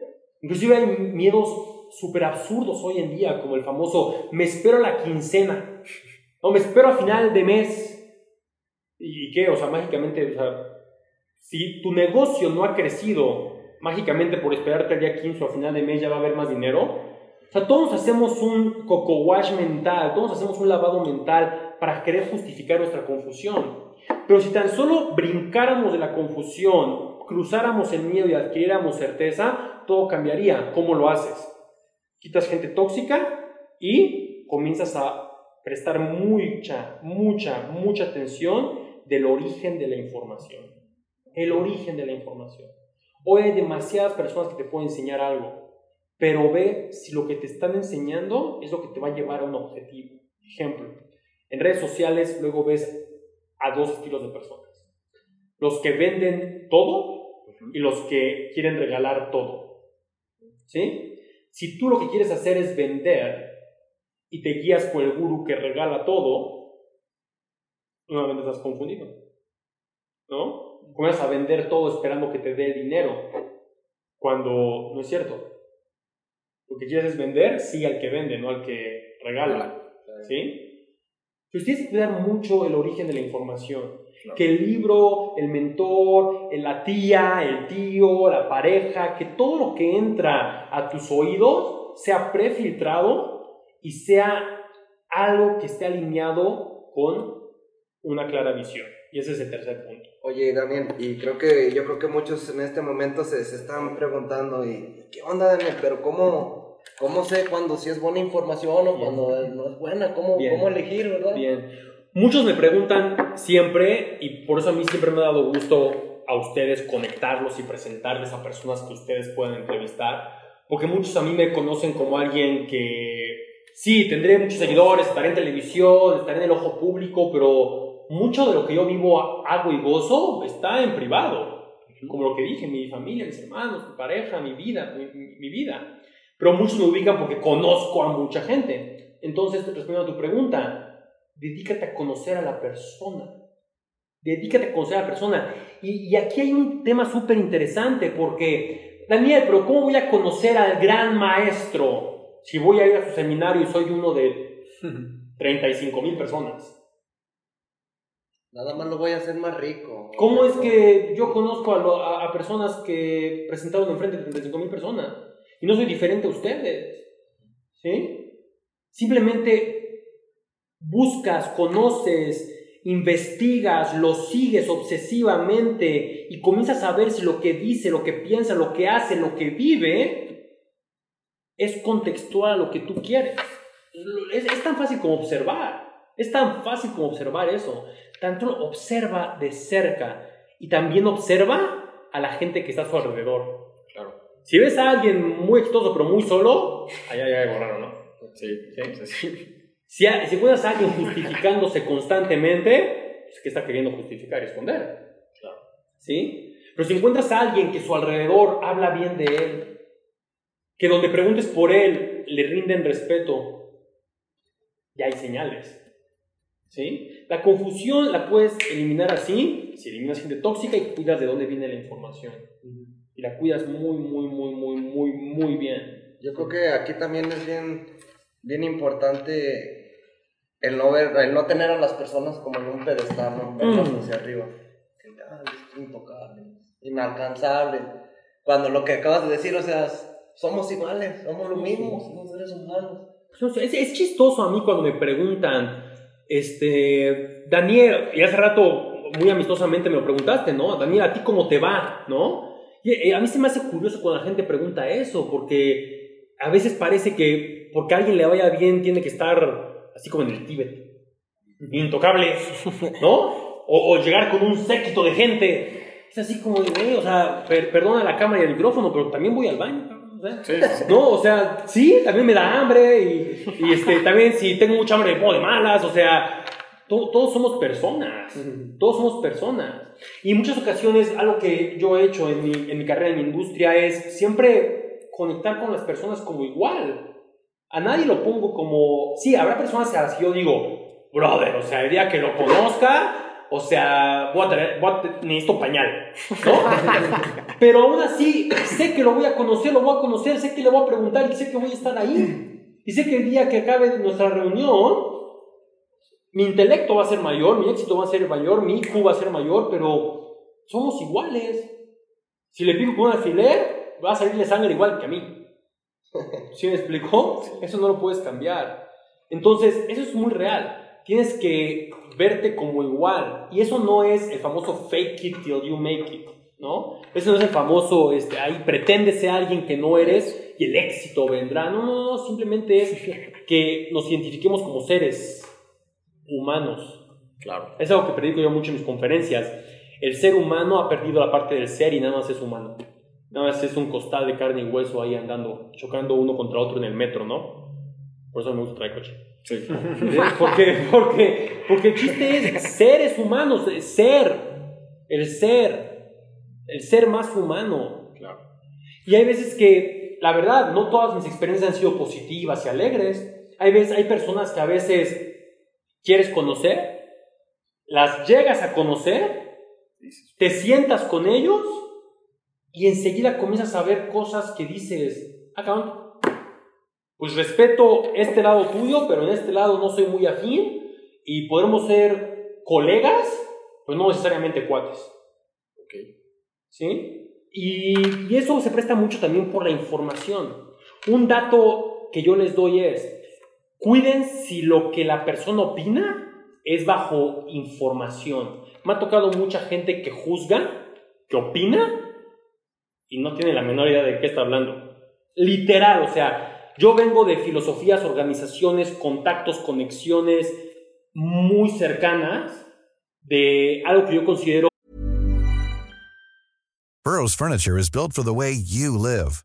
Inclusive hay miedos súper absurdos hoy en día, como el famoso me espero la quincena, o me espero a final de mes. ¿Y qué? O sea, mágicamente, o sea, si tu negocio no ha crecido mágicamente por esperarte al día 15 o a final de mes ya va a haber más dinero, o sea, todos hacemos un coco wash mental, todos hacemos un lavado mental para querer justificar nuestra confusión. Pero si tan solo brincáramos de la confusión, cruzáramos el miedo y adquiriéramos certeza, todo cambiaría. ¿Cómo lo haces? Quitas gente tóxica y comienzas a prestar mucha, mucha, mucha atención del origen de la información. El origen de la información. Hoy hay demasiadas personas que te pueden enseñar algo, pero ve si lo que te están enseñando es lo que te va a llevar a un objetivo. Ejemplo, en redes sociales luego ves a dos estilos de personas. Los que venden todo y los que quieren regalar todo. ¿Sí? Si tú lo que quieres hacer es vender y te guías por el guru que regala todo, nuevamente estás confundido. ¿No? Comienzas a vender todo esperando que te dé dinero, cuando no es cierto. Lo que quieres es vender, sí, al que vende, no al que regala. ¿Sí? Que cuidar mucho el origen de la información. Que el libro, el mentor, la tía, el tío, la pareja, que todo lo que entra a tus oídos sea prefiltrado y sea algo que esté alineado con una clara visión. Y ese es el tercer punto. Oye, Daniel, y creo que yo creo que muchos en este momento se, se están preguntando, y, ¿qué onda, Daniel? Pero ¿cómo, ¿Cómo sé cuando sí es buena información o cuando no es buena? ¿Cómo, Bien. ¿Cómo elegir, verdad? Bien. Muchos me preguntan siempre, y por eso a mí siempre me ha dado gusto a ustedes conectarlos y presentarles a personas que ustedes puedan entrevistar, porque muchos a mí me conocen como alguien que sí, tendré muchos seguidores, estaré en televisión, estaré en el ojo público, pero mucho de lo que yo vivo, hago y gozo está en privado. Como lo que dije, mi familia, mis hermanos, mi pareja, mi vida, mi- mi vida. Pero muchos me ubican porque conozco a mucha gente. Entonces, respondiendo a tu pregunta, dedícate a conocer a la persona. Dedícate a conocer a la persona. Y, y aquí hay un tema súper interesante porque, Daniel, pero ¿cómo voy a conocer al gran maestro si voy a ir a su seminario y soy uno de 35 mil personas? Nada más lo voy a hacer más rico. ¿Cómo es que yo conozco a, lo- a- a personas que presentaron enfrente de 35 mil personas y no soy diferente a ustedes? ¿Sí? Simplemente buscas, conoces, investigas, lo sigues obsesivamente y comienzas a ver si lo que dice, lo que piensa, lo que hace, lo que vive es contextual a lo que tú quieres. Es, es tan fácil como observar. Es tan fácil como observar eso. Tanto observa de cerca y también observa a la gente que está a su alrededor. Si ves a alguien muy exitoso pero muy solo, ahí hay algo raro, ¿no? Sí, sí, sí. Si, a- si encuentras a alguien justificándose constantemente, pues ¿qué está queriendo justificar y esconder? Claro. ¿Sí? Pero si encuentras a alguien que su alrededor habla bien de él, que donde preguntes por él le rinden respeto, ya hay señales. ¿Sí? La confusión la puedes eliminar así, si eliminas gente tóxica y cuidas de dónde viene la información. Y la cuidas muy, muy, muy, muy, muy, muy bien. Yo creo que aquí también es bien, bien importante el no ver, el no tener a las personas como en un pedestal, ¿no? Verlas Mm. hacia arriba. Ah, es intocable, inalcanzable. Cuando lo que acabas de decir, o sea, somos iguales, somos lo mismo, somos seres humanos. Pues, Es, es chistoso a mí cuando me preguntan, este, Daniel, y hace rato muy amistosamente me lo preguntaste, ¿no? Daniel, ¿a ti cómo te va? ¿No? Y eh, a mí se me hace curioso cuando la gente pregunta eso, porque a veces parece que porque a alguien le vaya bien tiene que estar así como en el Tíbet, intocable, ¿no? O, o llegar con un séquito de gente. Es así como, "Güey, o sea, per- perdona la cámara y el micrófono, pero también voy al baño. cabrón", o sea. Sí, sí. No, o sea, sí, también me da hambre y, y, este, también si tengo mucha hambre me pongo de malas, o sea, to- todos somos personas, todos somos personas. Y en muchas ocasiones algo que yo he hecho en mi, en mi carrera, en mi industria, es siempre conectar con las personas como igual. A nadie lo pongo como, sí, habrá personas a las que yo digo, brother, o sea, el día que lo conozca, o sea, voy a tener, voy a te- necesito pañal, ¿no? Pero aún así, sé que lo voy a conocer, lo voy a conocer, sé que le voy a preguntar y sé que voy a estar ahí. Y sé que el día que acabe nuestra reunión, mi intelecto va a ser mayor, mi éxito va a ser mayor, mi IQ va a ser mayor, pero somos iguales. Si le pico con un alfiler, va a salirle sangre igual que a mí. ¿Sí me explicó? Eso no lo puedes cambiar. Entonces, eso es muy real. Tienes que verte como igual. Y eso no es el famoso fake it till you make it, ¿no? Eso no es el famoso, este, ahí pretende ser alguien que no eres y el éxito vendrá. No, no, no, simplemente es que nos identifiquemos como seres humanos. Claro. Es algo que predico yo mucho en mis conferencias. El ser humano ha perdido la parte del ser y nada más es humano. Nada más es un costal de carne y hueso ahí andando, chocando uno contra otro en el metro, ¿no? Por eso me gusta traer coche. Sí. Porque, porque, porque el chiste es seres humanos, ser, el ser, el ser más humano. Claro. Y hay veces que, la verdad, no todas mis experiencias han sido positivas y alegres. Hay, veces, hay personas que a veces quieres conocer, las llegas a conocer, te sientas con ellos y enseguida comienzas a ver cosas que dices, ah, cabrón, pues respeto este lado tuyo, pero en este lado no soy muy afín y podremos ser colegas, pues no necesariamente cuates. Ok. ¿Sí? Y, y eso se presta mucho también por la información. Un dato que yo les doy es, cuiden si lo que la persona opina es bajo información. Me ha tocado mucha gente que juzga, que opina y no tiene la menor idea de qué está hablando. Literal, o sea, Yo vengo de filosofías, organizaciones, contactos, conexiones muy cercanas de algo que yo considero Burrow's furniture is built for the way you live.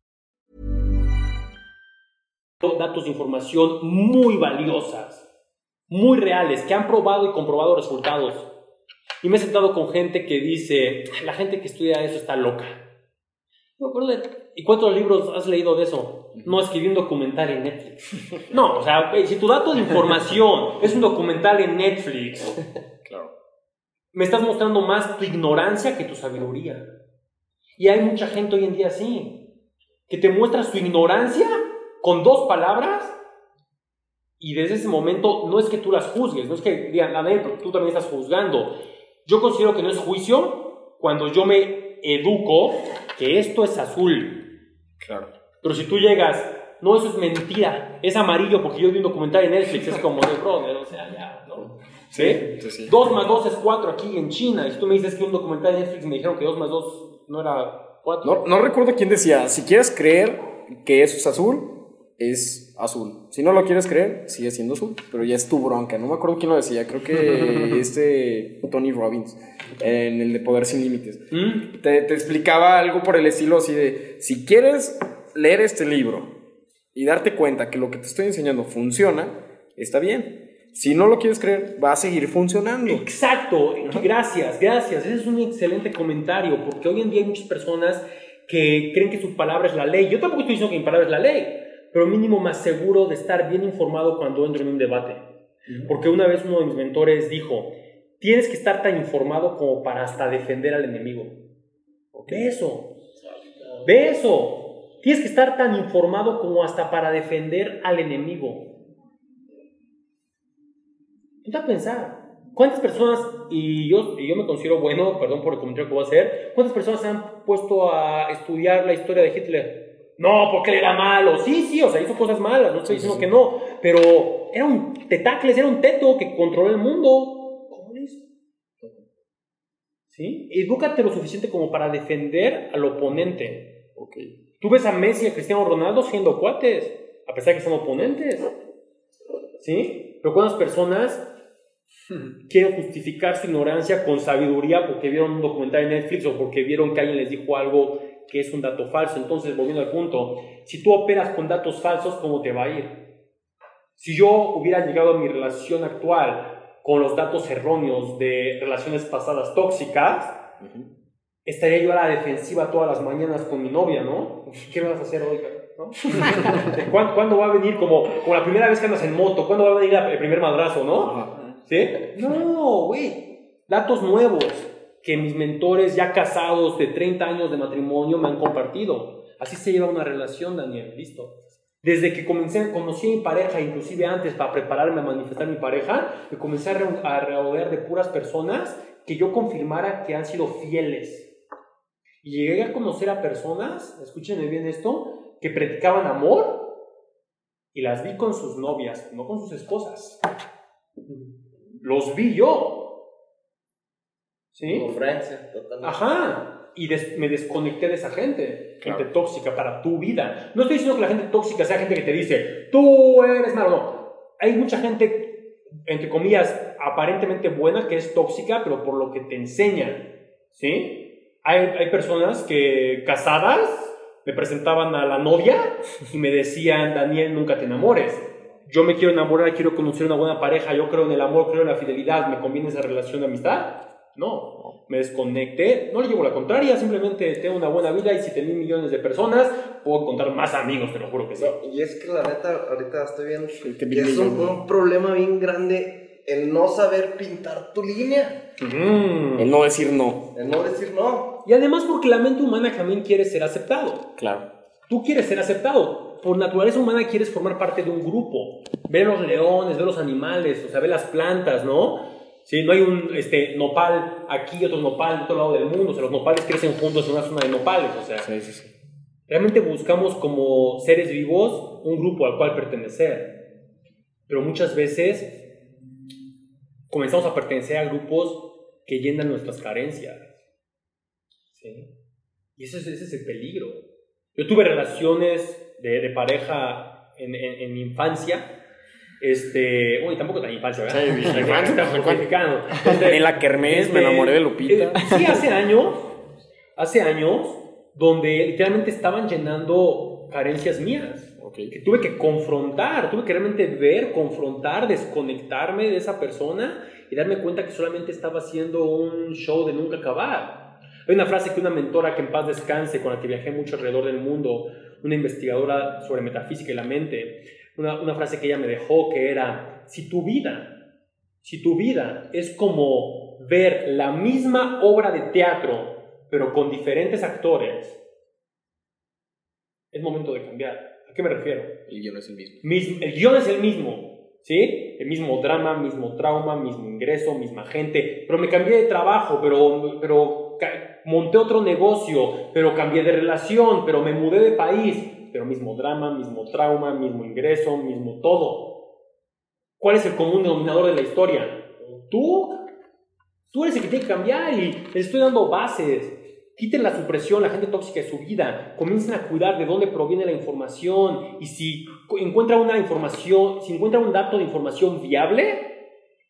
Datos de información muy valiosas, muy reales, que han probado y comprobado resultados. Y me he sentado con gente que dice, la gente que estudia eso está loca. No, ¿Y cuántos libros has leído de eso? No, escribí un documental en Netflix. No, o sea, si tu dato de información es un documental en Netflix, Claro. me estás mostrando más tu ignorancia que tu sabiduría. Y hay mucha gente hoy en día así, que te muestra su ignorancia con dos palabras y desde ese momento no es que tú las juzgues, no es que digan, a ver, tú también estás juzgando. Yo considero que no es juicio cuando yo me educo que esto es azul. Claro. Pero si tú llegas, no, eso es mentira, es amarillo porque yo vi un documental en Netflix, es como de brother, o sea, ya, ¿no? ¿Sí? Sí, sí. 2 más 2 es 4 aquí en China. Y si tú me dices que un documental de Netflix me dijeron que 2 más 2 no era 4. No, no recuerdo quién decía, si quieres creer que eso es azul, es azul. Si no lo quieres creer, sigue siendo azul. Pero ya es tu bronca. No me acuerdo quién lo decía. Creo que este Tony Robbins, en el de Poder Sin Límites. ¿Mm? Te, te explicaba algo por el estilo así de, si quieres leer este libro y darte cuenta que lo que te estoy enseñando funciona, está bien. Si no lo quieres creer, va a seguir funcionando. Exacto, gracias, gracias. Ese es un excelente comentario, porque hoy en día hay muchas personas que creen que su palabra es la ley. Yo tampoco estoy diciendo que mi palabra es la ley, pero mínimo más seguro de estar bien informado cuando entro en un debate. Porque una vez uno de mis mentores dijo, tienes que estar tan informado como para hasta defender al enemigo. Ve eso, ve eso. Tienes que estar tan informado como hasta para defender al enemigo. Ponte a pensar. ¿Cuántas personas, y yo, y yo me considero bueno, perdón por el comentario que voy a hacer, ¿cuántas personas se han puesto a estudiar la historia de Hitler? No, porque él era malo. Sí, sí, o sea, hizo cosas malas, no estoy diciendo que no, pero era un tetacles, era un teto que controló el mundo. ¿Cómo hizo? ¿Sí? Edúcate lo suficiente como para defender al oponente. Ok. Tú ves a Messi y a Cristiano Ronaldo siendo cuates, a pesar de que son oponentes. ¿Sí? Pero ¿cuántas personas quieren justificar su ignorancia con sabiduría porque vieron un documental en Netflix o porque vieron que alguien les dijo algo que es un dato falso? Entonces, volviendo al punto, si tú operas con datos falsos, ¿cómo te va a ir? Si yo hubiera llegado a mi relación actual con los datos erróneos de relaciones pasadas tóxicas, estaría yo a la defensiva todas las mañanas con mi novia, ¿no? ¿Qué me vas a hacer hoy? ¿no? ¿Cuándo, cuándo va a venir? Como, como la primera vez que andas en moto, ¿cuándo va a venir el primer madrazo, no? ¿Sí? No, güey. Datos nuevos que mis mentores ya casados de 30 años de matrimonio me han compartido. Así se lleva una relación, Daniel. Listo. Desde que comencé, conocí a mi pareja, inclusive antes para prepararme a manifestar mi pareja, me comencé a, rodear de puras personas que yo confirmara que han sido fieles. Y llegué a conocer a personas, escúchenme bien esto, que predicaban amor y las vi con sus novias, no con sus esposas. Los vi yo. ¿Sí? Conferencia, totalmente. Ajá. Y des- me desconecté de esa gente. Gente tóxica para tu vida. No estoy diciendo que la gente tóxica sea gente que te dice, tú eres malo. No. Hay mucha gente, entre comillas, aparentemente buena que es tóxica, pero por lo que te enseñan. ¿Sí? Hay, hay personas que casadas me presentaban a la novia y me decían, Daniel, nunca te enamores. Yo me quiero enamorar, quiero conocer una buena pareja, yo creo en el amor, creo en la fidelidad, ¿me conviene esa relación de amistad? No, me desconecté, no le llevo la contraria, simplemente tengo una buena vida y 7 mil millones de personas, puedo contar más amigos, te lo juro que sí. Y es que la neta, ahorita estoy viendo que bien es un, un problema bien grande el no saber pintar tu línea, Mm. El no decir no. el no decir no. Y además porque la mente humana también quiere ser aceptado. Claro. Tú quieres ser aceptado. por naturaleza humana quieres formar parte de un grupo. Ver los leones, ver los animales, o sea, ver las plantas, ¿no? Sí, no hay un este, nopal aquí, otro nopal en otro lado del mundo. O sea, los nopales crecen juntos en una zona de nopales. O sea, Sí, sí, sí. realmente buscamos como seres vivos un grupo al cual pertenecer. Pero muchas veces comenzamos a pertenecer a grupos que llenan nuestras carencias. ¿Sí? Y ese es, ese es el peligro. Yo tuve relaciones de, de pareja en, en- en mi infancia. Este, bueno, y tampoco tan infancia, ¿verdad? Sí, mi infancia, ¿cuál? justificando. Este, En la kermés me este, enamoré de Lupita. eh, sí, hace años, hace años, donde literalmente estaban llenando carencias mías. Ok. Que tuve que confrontar, tuve que realmente ver, confrontar, desconectarme de esa persona y darme cuenta que solamente estaba haciendo un show de nunca acabar. Hay una frase que una mentora que en paz descanse, con la que viajé mucho alrededor del mundo, una investigadora sobre metafísica y la mente, una, una frase que ella me dejó que era, si tu vida, si tu vida es como ver la misma obra de teatro, pero con diferentes actores, es momento de cambiar. ¿A qué me refiero? Yo no es el mismo. Mis- el guion es el mismo, ¿sí? El mismo drama, mismo trauma, mismo ingreso, misma gente, pero me cambié de trabajo, pero, pero monté otro negocio, pero cambié de relación, pero me mudé de país, pero mismo drama, mismo trauma, mismo ingreso, mismo todo. ¿Cuál es el común denominador de la historia? Tú. Tú eres el que tiene que cambiar y les estoy dando bases. Quiten la supresión, la gente tóxica de su vida. Comiencen a cuidar de dónde proviene la información. Y si encuentran una información, si encuentran un dato de información viable,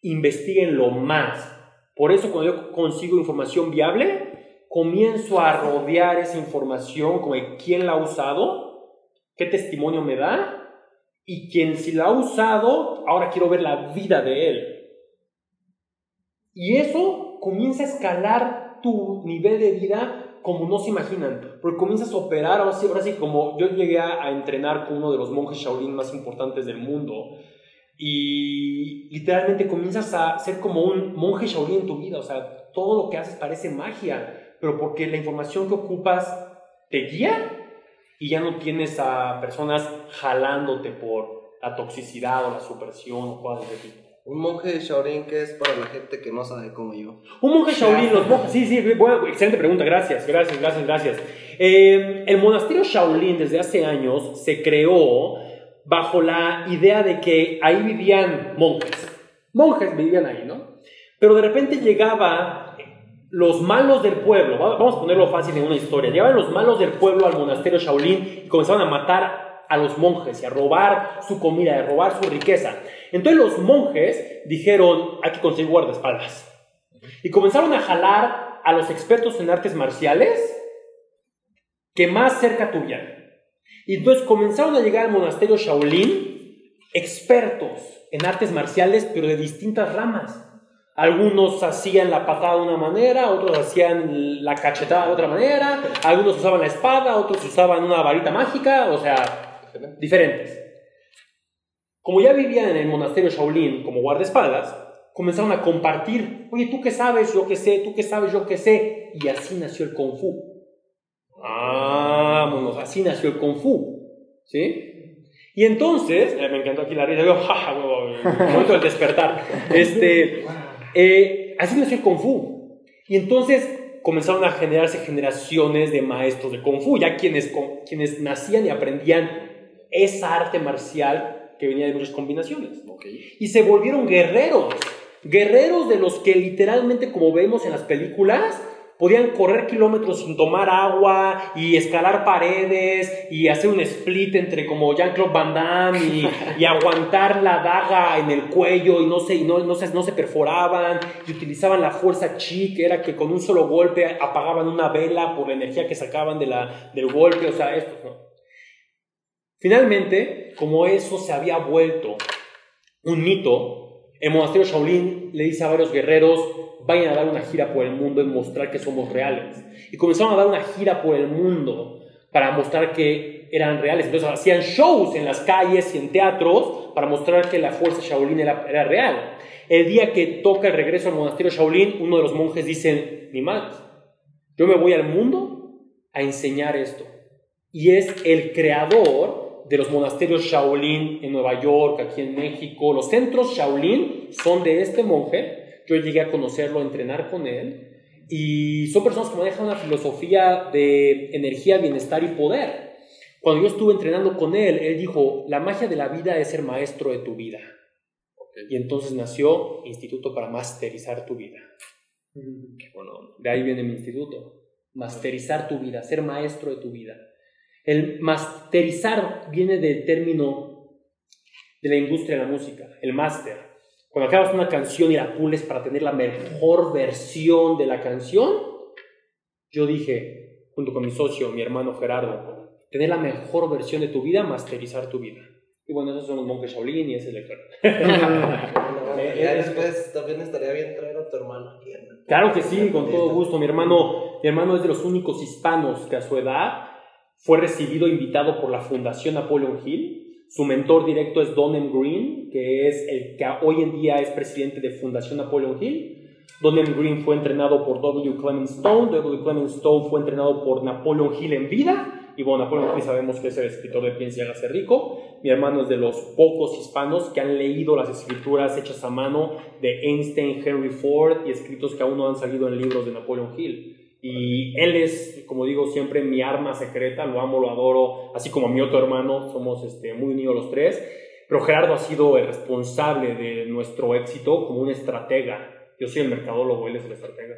investiguenlo más. Por eso cuando yo consigo información viable, comienzo a rodear esa información como de quién la ha usado, qué testimonio me da y quien si la ha usado, ahora quiero ver la vida de él. Y eso comienza a escalar tu nivel de vida como no se imaginan, porque comienzas a operar, ahora sí, ahora sí como yo llegué a, a entrenar con uno de los monjes Shaolin más importantes del mundo, y literalmente comienzas a ser como un monje Shaolin en tu vida, o sea, todo lo que haces parece magia, pero porque la información que ocupas te guía y ya no tienes a personas jalándote por la toxicidad o la supresión o cosas de tipo. Un monje de Shaolin que es para la gente que no sabe como yo. Un monje Shaolin, los monjes, sí, sí, buena- excelente pregunta, gracias, gracias, gracias, gracias. Eh, el monasterio Shaolin desde hace años se creó bajo la idea de que ahí vivían monjes. Monjes vivían ahí, ¿no? Pero de repente llegaba los malos del pueblo, va- vamos a ponerlo fácil en una historia, llegaban los malos del pueblo al monasterio Shaolin y comenzaban a matar a los monjes y a robar su comida, a robar su riqueza. Entonces los monjes dijeron, hay que conseguir guardaespaldas. Y comenzaron a jalar a los expertos en artes marciales que más cerca tuvieran. Y entonces comenzaron a llegar al monasterio Shaolin expertos en artes marciales, pero de distintas ramas. Algunos hacían la patada de una manera, otros hacían la cachetada de otra manera, algunos usaban la espada, otros usaban una varita mágica, o sea, diferentes. Como ya vivían en el monasterio Shaolin como guardaespaldas, comenzaron a compartir, oye, ¿tú qué sabes? Yo qué sé, ¿tú qué sabes? Yo qué sé. Y así nació el Kung Fu. Vámonos, así nació el Kung Fu. ¿Sí? Y entonces, eh, me encantó aquí la risa, yo, jaja, momento del despertar. Este, eh, así nació el Kung Fu. Y entonces comenzaron a generarse generaciones de maestros de Kung Fu, ya quienes, con- quienes nacían y aprendían esa arte marcial que venía de muchas combinaciones. Y se volvieron guerreros, guerreros de los que literalmente, como vemos en las películas, podían correr kilómetros sin tomar agua y escalar paredes y hacer un split entre como Jean-Claude Van Damme y, y aguantar la daga en el cuello y no se, y no, no, se, no se perforaban y utilizaban la fuerza chi, que era que con un solo golpe apagaban una vela por la energía que sacaban de la, del golpe, o sea, esto, ¿no? Finalmente, como eso se había vuelto un mito, el monasterio Shaolin le dice a varios guerreros, vayan a dar una gira por el mundo y mostrar que somos reales. Y comenzaron a dar una gira por el mundo para mostrar que eran reales. Entonces hacían shows en las calles y en teatros para mostrar que la fuerza Shaolin era, era real. El día que toca el regreso al monasterio Shaolin, uno de los monjes dice, ni más, yo me voy al mundo a enseñar esto. Y es el creador de los monasterios Shaolin en Nueva York, aquí en México. Los centros Shaolin son de este monje. Yo llegué a conocerlo, a entrenar con él. Y son personas que manejan una filosofía de energía, bienestar y poder. Cuando yo estuve entrenando con él, él dijo, la magia de la vida es ser maestro de tu vida. Y entonces nació Instituto para Masterizar tu Vida. bueno, de ahí viene mi instituto. Masterizar tu vida, ser maestro de tu vida. El masterizar viene del término de la industria de la música, el máster. Cuando acabas una canción y la pules para tener la mejor versión de la canción, yo dije, junto con mi socio, mi hermano Gerardo, tener la mejor versión de tu vida, masterizar tu vida. Y bueno, esos son los monjes Shaolin y ese es el ya después también estaría bien traer a tu hermano aquí. Claro que sí, con todo gusto. Mi hermano, mi hermano es de los únicos hispanos que a su edad fue recibido invitado por la Fundación Napoleon Hill. Su mentor directo es Don M. Green, que es el que hoy en día es presidente de Fundación Napoleon Hill. Don M. Green fue entrenado por W. Clement Stone. W. Clement Stone fue entrenado por Napoleon Hill en vida. Y bueno, Napoleon Hill sabemos que es el escritor de Piensa y hágase rico. Mi hermano es de los pocos hispanos que han leído las escrituras hechas a mano de Einstein, Henry Ford y escritos que aún no han salido en libros de Napoleon Hill. Y él es, como digo siempre, mi arma secreta, lo amo, lo adoro, así como a mi otro hermano, somos este, muy unidos los tres. Pero Gerardo ha sido el responsable de nuestro éxito como un estratega. Yo soy el mercadólogo, él es el estratega.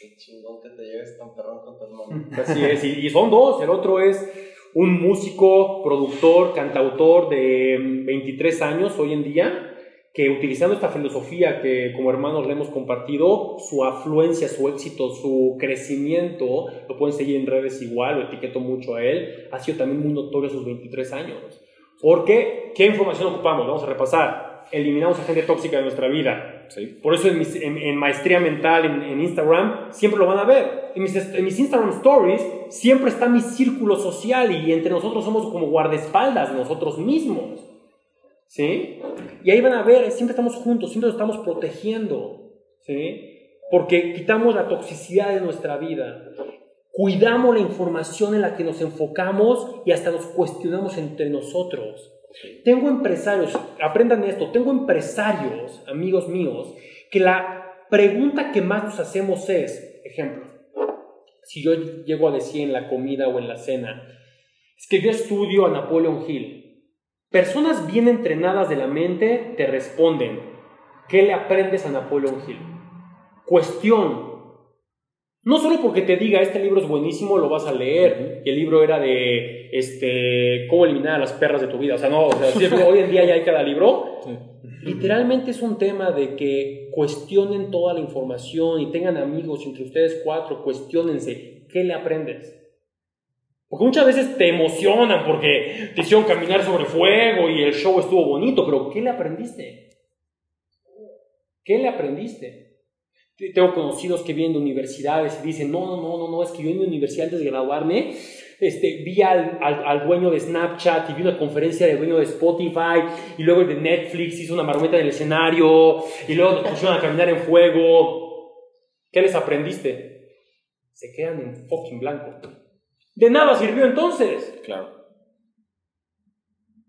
Qué chingón que te lleves tan perrón con tu hermano. Así es, y, y son dos. El otro es un músico, productor, cantautor de 23 años hoy en día que utilizando esta filosofía que como hermanos le hemos compartido, su afluencia, su éxito, su crecimiento, lo pueden seguir en redes igual, lo etiqueto mucho a él, ha sido también muy notorio a sus 23 años. Porque, ¿qué información ocupamos? Vamos a repasar. Eliminamos a gente tóxica de nuestra vida. Por eso en, Maestría Mental en, Instagram siempre lo van a ver. En mis, en mis, Instagram Stories siempre está mi círculo social y entre nosotros somos como guardaespaldas de nosotros mismos. ¿Sí? Y ahí van a ver, siempre estamos juntos, siempre nos estamos protegiendo, ¿sí? Porque quitamos la toxicidad de nuestra vida, cuidamos la información en la que nos enfocamos y hasta nos cuestionamos entre nosotros. Tengo empresarios, aprendan esto, tengo empresarios, amigos míos, que la pregunta que más nos hacemos es, ejemplo, si yo llego a decir en la comida o en la cena, es que yo estudio a Napoleon Hill, Personas bien entrenadas de la mente te responden, ¿qué le aprendes a Napoleon Hill? Cuestión. No solo porque te diga, este libro es buenísimo, lo vas a leer, y el libro era de este, cómo eliminar a las perras de tu vida. O sea, no, o sea, hoy en día ya hay cada libro. Literalmente es un tema de que cuestionen toda la información y tengan amigos entre ustedes cuatro, cuestionense, ¿qué le aprendes? Porque muchas veces te emocionan porque te hicieron caminar sobre fuego y el show estuvo bonito, pero ¿qué le aprendiste? ¿Qué le aprendiste? Tengo conocidos que vienen de universidades y dicen, no, no, no, no, es que yo en mi universidad antes de graduarme, este, vi al, al, dueño de Snapchat y vi una conferencia del dueño de Spotify y luego el de Netflix hizo una marometa en el escenario y luego nos pusieron a caminar en fuego. ¿Qué les aprendiste? Se quedan en fucking blanco. De nada sirvió entonces. Claro.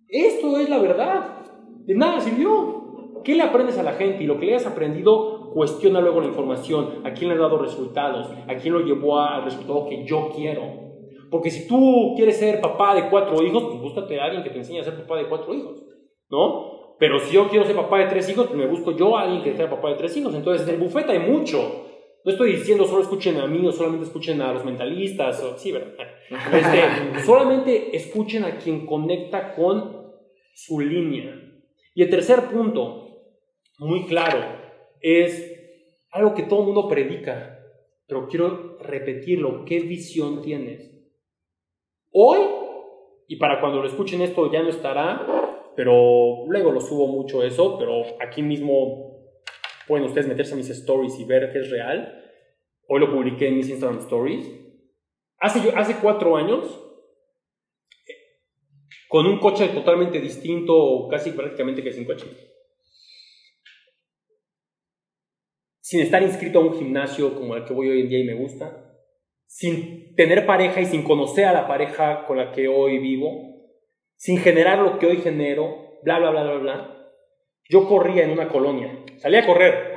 Esto es la verdad. De nada sirvió. ¿Qué le aprendes a la gente? Y lo que le has aprendido, cuestiona luego la información. ¿A quién le ha dado resultados? ¿A quién lo llevó al resultado que yo quiero? Porque si tú quieres ser papá de cuatro hijos, pues búscate a alguien que te enseñe a ser papá de cuatro hijos. ¿No? Pero si yo quiero ser papá de tres hijos, pues me busco yo a alguien que sea papá de tres hijos. Entonces, en el bufete hay mucho. No estoy diciendo solo escuchen a mí o solamente escuchen a los mentalistas, o, sí, ¿verdad? Este, solamente escuchen a quien conecta con su línea. Y el tercer punto, muy claro, es algo que todo el mundo predica, pero quiero repetirlo, ¿qué visión tienes? Hoy, y para cuando lo escuchen esto ya no estará, pero luego lo subo mucho eso, pero aquí mismo Pueden ustedes meterse a mis stories y ver que es real. Hoy lo publiqué en mis Instagram Stories. Hace, hace cuatro años, con un coche totalmente distinto, casi prácticamente que sin coche. Sin estar inscrito a un gimnasio como el que voy hoy en día y me gusta. Sin tener pareja y sin conocer a la pareja con la que hoy vivo sin generar lo que hoy genero, bla, bla, bla, bla, bla, yo corría en una colonia. Salía a correr.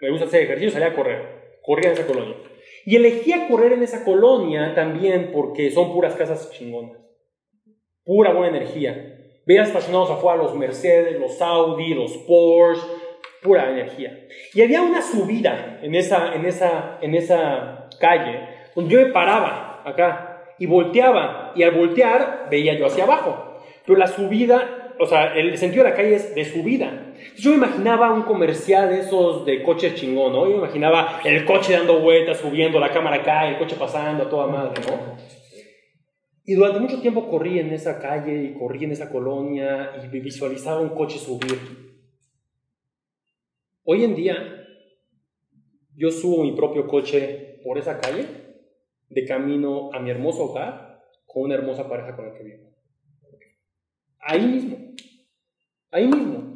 Me gusta hacer ejercicio, salía a correr. Corría en esa colonia. Y elegía correr en esa colonia también porque son puras casas chingonas. Pura buena energía. Veía estacionados afuera los Mercedes, los Audi, los Porsche, pura energía. Y había una subida en esa, en esa, en esa calle donde yo me paraba acá y volteaba. Y al voltear veía yo hacia abajo. Pero la subida, o sea, el sentido de la calle es de subida. Yo me imaginaba un comercial de esos de coches chingón, ¿no? Yo me imaginaba el coche dando vueltas, subiendo, la cámara acá, el coche pasando a toda madre, ¿no? Y durante mucho tiempo corrí en esa calle y corrí en esa colonia y visualizaba un coche subir. Hoy en día, yo subo mi propio coche por esa calle de camino a mi hermoso hogar con una hermosa pareja con la que vivo. Ahí mismo. Ahí mismo.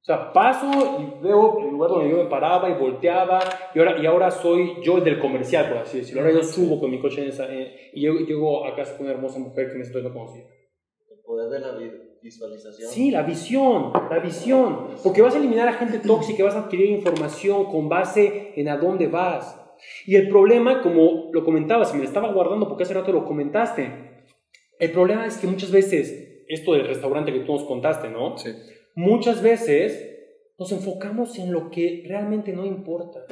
O sea, paso y veo el lugar donde yo me paraba y volteaba y ahora, y ahora soy yo el del comercial, por así decirlo. Ahora yo subo con mi coche en esa, eh, y llego, llego a casa con una hermosa mujer que me estoy no conocía. El poder de la visualización. Sí, la visión, la visión. Porque vas a eliminar a gente tóxica, vas a adquirir información con base en a dónde vas. Y el problema, como lo comentabas, me lo estaba guardando porque hace rato lo comentaste, el problema es que muchas veces, esto del restaurante que tú nos contaste, ¿no? Sí. Muchas veces nos enfocamos en lo que realmente no importa.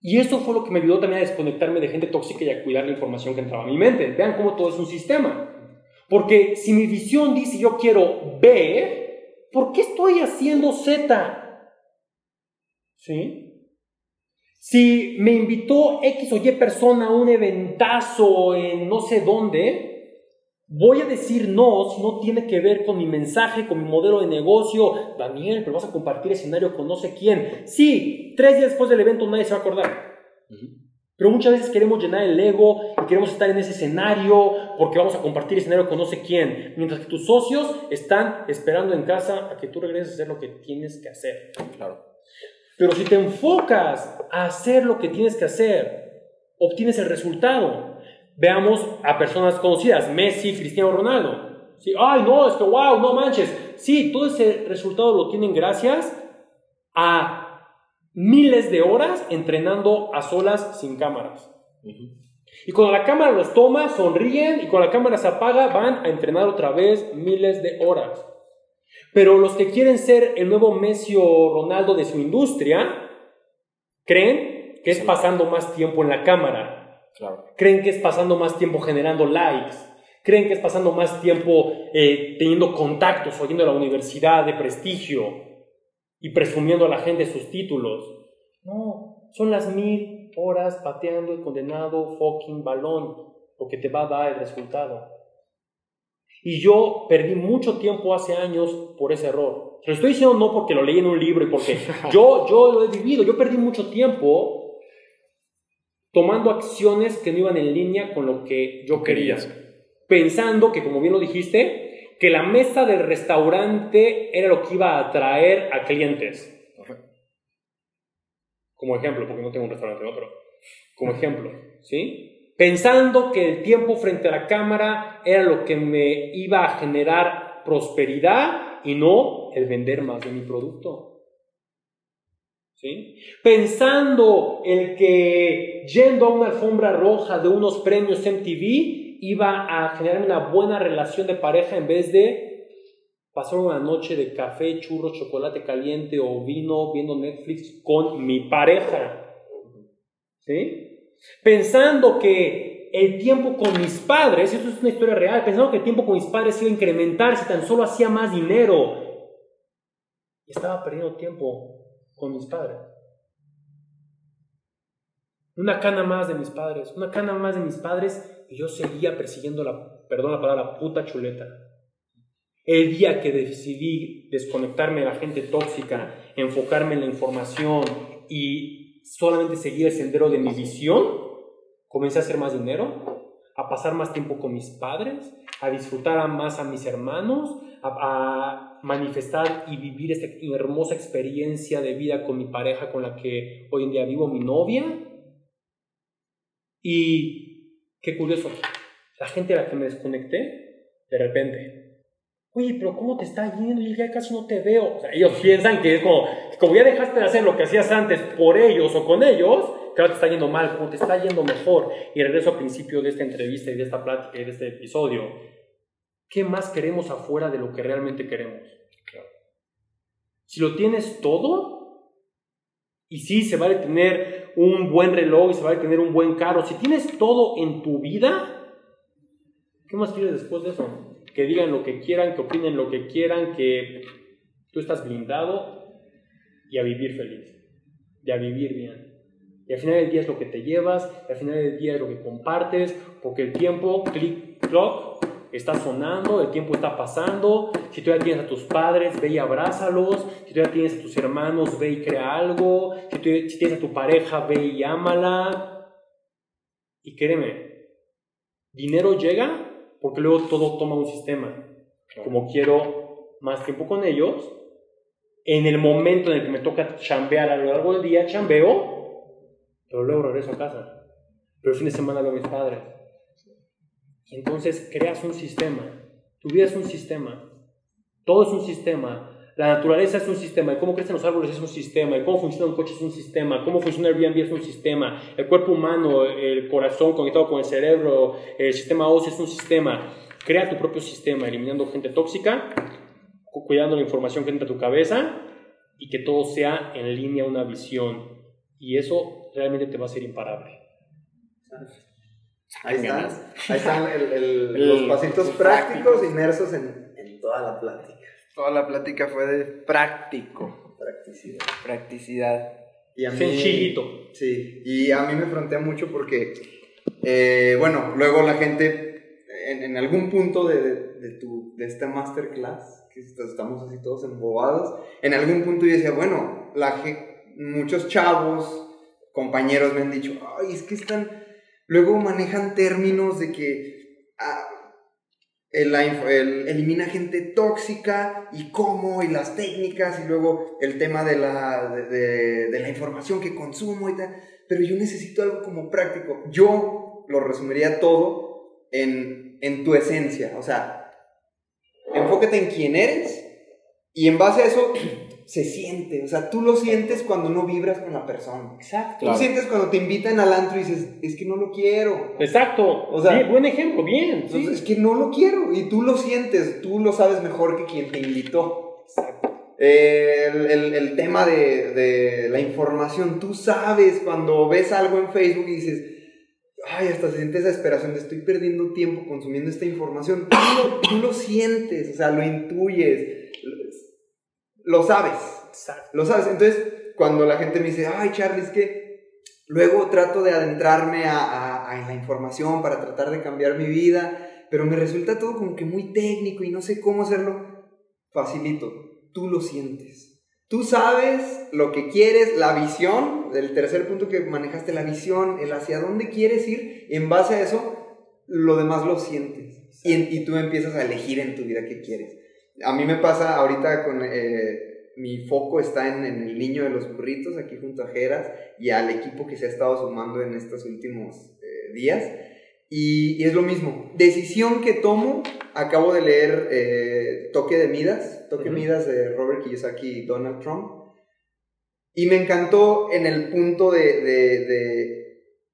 Y eso fue lo que me ayudó también a desconectarme de gente tóxica y a cuidar la información que entraba a mi mente. Vean cómo todo es un sistema. Porque si mi visión dice yo quiero B, ¿por qué estoy haciendo Z? ¿Sí? Si me invitó X o Y persona a un eventazo en no sé dónde, voy a decir no si no tiene que ver con mi mensaje, con mi modelo de negocio. Daniel, pero vas a compartir escenario con no sé quién. Sí, tres días después del evento nadie se va a acordar. Pero muchas veces queremos llenar el ego y queremos estar en ese escenario porque vamos a compartir escenario con no sé quién. Mientras que tus socios están esperando en casa a que tú regreses a hacer lo que tienes que hacer. Claro. Pero si te enfocas a hacer lo que tienes que hacer, obtienes el resultado. Veamos a personas conocidas, Messi, Cristiano Ronaldo. Sí, Ay, no, es que wow, no manches. Sí, todo ese resultado lo tienen gracias a miles de horas entrenando a solas sin cámaras. Y cuando la cámara los toma, sonríen y cuando la cámara se apaga, van a entrenar otra vez miles de horas. Pero los que quieren ser el nuevo Messi o Ronaldo de su industria, creen que es pasando más tiempo en la cámara. Claro. Creen que es pasando más tiempo generando likes. Creen que es pasando más tiempo eh, teniendo contactos, oyendo a la universidad de prestigio y presumiendo a la gente sus títulos. No, son las mil horas pateando el condenado fucking balón, lo que te va a dar el resultado. Y yo perdí mucho tiempo hace años por ese error. Lo estoy diciendo no porque lo leí en un libro y porque yo, yo lo he vivido. Yo perdí mucho tiempo tomando acciones que no iban en línea con lo que yo quería. Pensando que, como bien lo dijiste, que la mesa del restaurante era lo que iba a atraer a clientes. Como ejemplo, porque no tengo un restaurante, ¿no? Pero como ejemplo, ¿sí? Pensando que el tiempo frente a la cámara era lo que me iba a generar prosperidad y no el vender más de mi producto. Pensando el que yendo a una alfombra roja de unos premios MTV iba a generar una buena relación de pareja en vez de pasar una noche de café, churros, chocolate caliente o vino viendo Netflix con mi pareja. ¿Sí? Pensando que el tiempo con mis padres, esto es una historia real, pensando que el tiempo con mis padres iba a incrementar si tan solo hacía más dinero. Estaba perdiendo tiempo con mis padres. Una cana más de mis padres, una cana más de mis padres y yo seguía persiguiendo la, perdón la palabra, la puta chuleta. El día que decidí desconectarme de la gente tóxica, enfocarme en la información y solamente seguir el sendero de mi visión, comencé a hacer más dinero, a pasar más tiempo con mis padres, a disfrutar más a mis hermanos, a, a, manifestar y vivir esta hermosa experiencia de vida con mi pareja con la que hoy en día vivo, mi novia. Y qué curioso, la gente a la que me desconecté de repente. Oye, pero ¿cómo te está yendo? Yo ya casi no te veo. O sea, ellos piensan que es como, como ya dejaste de hacer lo que hacías antes por ellos o con ellos, ahora te está yendo mal, como te está yendo mejor. Y regreso al principio de esta entrevista y de esta plática y de este episodio. ¿Qué más queremos afuera de lo que realmente queremos? Si lo tienes todo, y sí, se vale tener un buen reloj y se vale tener un buen carro, si tienes todo en tu vida, ¿qué más quieres después de eso? Que digan lo que quieran, que opinen lo que quieran, que tú estás blindado y a vivir feliz, y a vivir bien. Y al final del día es lo que te llevas, y al final del día es lo que compartes, porque el tiempo, click, clock, está sonando, el tiempo está pasando. Si tú ya tienes a tus padres, ve y abrázalos. Si tú ya tienes a tus hermanos, ve y crea algo. Si, tú, si tienes a tu pareja, ve y ámala. Y créeme, dinero llega porque luego todo toma un sistema. Como quiero más tiempo con ellos, en el momento en el que me toca chambear a lo largo del día, chambeo, pero luego regreso a casa. Pero el fin de semana veo a mis padres. Entonces creas un sistema. Tu vida es un sistema. Todo es un sistema. La naturaleza es un sistema. Y cómo crecen los árboles es un sistema. Y cómo funciona un coche es un sistema. Cómo funciona el Airbnb es un sistema. El cuerpo humano, el corazón conectado con el cerebro, el sistema óseo es un sistema. Crea tu propio sistema, eliminando gente tóxica, cuidando la información que entra a tu cabeza y que todo sea en línea, una visión. Y eso realmente te va a ser imparable. Ahí están, ahí están el, el, los pasitos prácticos inmersos en, en, toda la plática. Toda la plática fue de práctico. Practicidad. Practicidad. Y a mí, Sencillito. Sí, y a mí me frontea mucho porque, eh, bueno, luego la gente, en, en algún punto de, de, de, tu, de esta masterclass, que estamos así todos embobados, en algún punto yo decía, bueno, la, muchos chavos, compañeros me han dicho, ay, es que están Luego manejan términos de que ah, el, el, elimina gente tóxica y cómo y las técnicas y luego el tema de la, de la información que consumo y tal. Pero yo necesito algo como práctico. Yo lo resumiría todo en, en tu esencia. O sea, enfócate en quién eres y en base a eso se siente, o sea, tú lo sientes cuando no vibras con la persona. Exacto. Tú sientes cuando te invitan al antro y dices, es que no lo quiero. Exacto. O sea, bien, buen ejemplo, bien. Entonces, sí. Es que no lo quiero y tú lo sientes, tú lo sabes mejor que quien te invitó. Exacto. Eh, el, el, el, tema de, de, la información, tú sabes cuando ves algo en Facebook y dices, ay, hasta se siente esa desesperación de estoy perdiendo tiempo consumiendo esta información. Tú lo, tú lo sientes, o sea, lo intuyes lo sabes. Exacto. Lo sabes. Entonces, cuando la gente me dice, ay, Charlie, es que luego trato de adentrarme a, a, a, la información para tratar de cambiar mi vida, pero me resulta todo como que muy técnico y no sé cómo hacerlo. Facilito. Tú lo sientes. Tú sabes lo que quieres, la visión, el tercer punto que manejaste, la visión, el hacia dónde quieres ir, y en base a eso, lo demás lo sientes. Y, y tú empiezas a elegir en tu vida qué quieres. A mí me pasa ahorita con... Eh, mi foco está en, en, el niño de los burritos, aquí junto a Jeras, y al equipo que se ha estado sumando en estos últimos eh, días. Y, y, es lo mismo. Decisión que tomo, acabo de leer eh, Toque de Midas, Toque uh -huh. Midas de Robert Kiyosaki y Donald Trump. Y me encantó en el punto de, de, de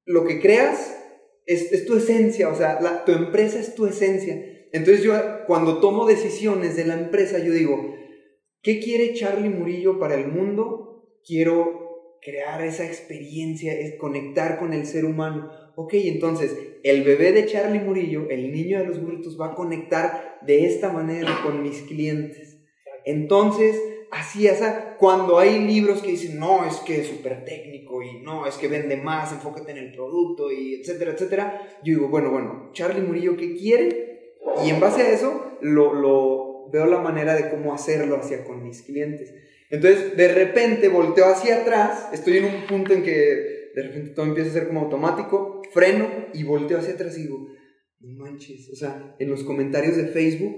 lo que creas es, es, tu esencia, o sea, la, tu empresa es tu esencia. Entonces yo cuando tomo decisiones de la empresa, yo digo, ¿qué quiere Charlie Murillo para el mundo? Quiero crear esa experiencia, es conectar con el ser humano. Ok, entonces el bebé de Charlie Murillo, el niño de los burritos, va a conectar de esta manera con mis clientes. Entonces, así, sea, cuando hay libros que dicen, no, es que es súper técnico y no, es que vende más, enfócate en el producto y etcétera, etcétera, yo digo, bueno, bueno, Charlie Murillo, ¿qué quiere? Y en base a eso, lo, lo veo la manera de cómo hacerlo hacia con mis clientes. Entonces, de repente volteo hacia atrás, estoy en un punto en que de repente todo empieza a ser como automático, freno y volteo hacia atrás y digo, no manches, o sea, en los comentarios de Facebook,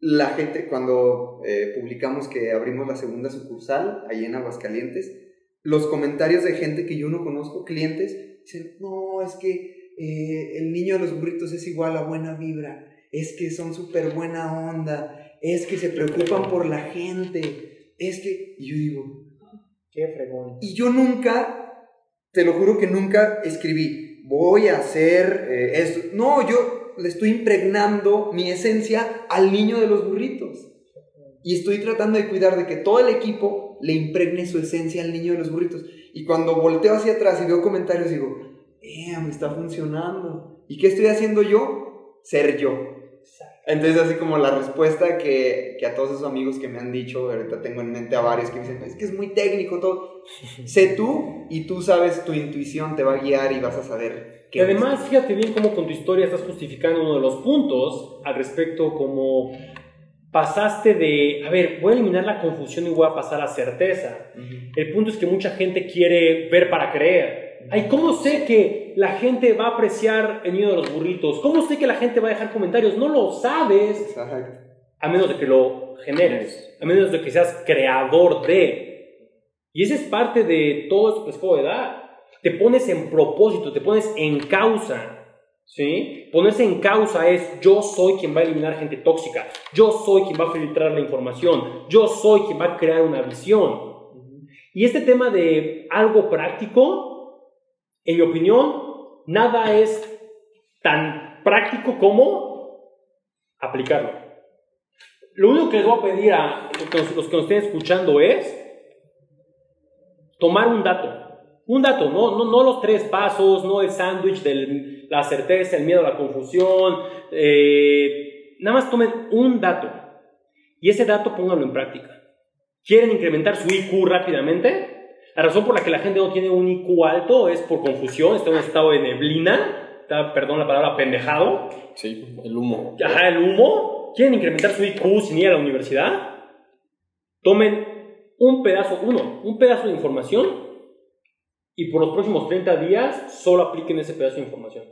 la gente, cuando eh, publicamos que abrimos la segunda sucursal, ahí en Aguascalientes, los comentarios de gente que yo no conozco, clientes, dicen, no, es que eh, el niño de los burritos es igual a buena vibra es que son súper buena onda, es que se preocupan por la gente, es que... Y yo digo, Qué fregón. y yo nunca, te lo juro que nunca escribí, voy a hacer eh, esto. No, yo le estoy impregnando mi esencia al niño de los burritos. Y estoy tratando de cuidar de que todo el equipo le impregne su esencia al niño de los burritos. Y cuando volteo hacia atrás y veo comentarios, digo, eh, me está funcionando. ¿Y qué estoy haciendo yo? Ser yo. Entonces, así como la respuesta que, que a todos esos amigos que me han dicho, ahorita tengo en mente a varios que me dicen, es que es muy técnico todo. sé tú y tú sabes, tu intuición te va a guiar y vas a saber Y además, fíjate bien cómo con tu historia estás justificando uno de los puntos al respecto, como pasaste de, a ver, voy a eliminar la confusión y voy a pasar a certeza. El punto es que mucha gente quiere ver para creer. Ay, ¿cómo sé que la gente va a apreciar el nido de los burritos? ¿Cómo sé que la gente va a dejar comentarios? No lo sabes. Exacto. A menos de que lo generes, a menos de que seas creador de. Y esa es parte de todo que les puedo dar. Te pones en propósito, te pones en causa. ¿Sí? Ponerse en causa es yo soy quien va a eliminar gente tóxica, yo soy quien va a filtrar la información, yo soy quien va a crear una visión. Y este tema de algo práctico, en mi opinión, nada es tan práctico como aplicarlo. Lo único que les voy a pedir a los que nos estén escuchando es tomar un dato. Un dato, no, no, no los tres pasos, no el sándwich de la certeza, el miedo la confusión. eh, nada más tomen un dato y ese dato pónganlo en práctica. ¿Quieren incrementar su IQ rápidamente? La razón por la que la gente no tiene un IQ alto es por confusión, está en un estado de neblina, está, perdón la palabra pendejado, Sí, el humo. Ajá, el humo. ¿Quieren incrementar su IQ sin ir a la universidad? Tomen un pedazo, uno, un pedazo de información y por los próximos 30 días solo apliquen ese pedazo de información.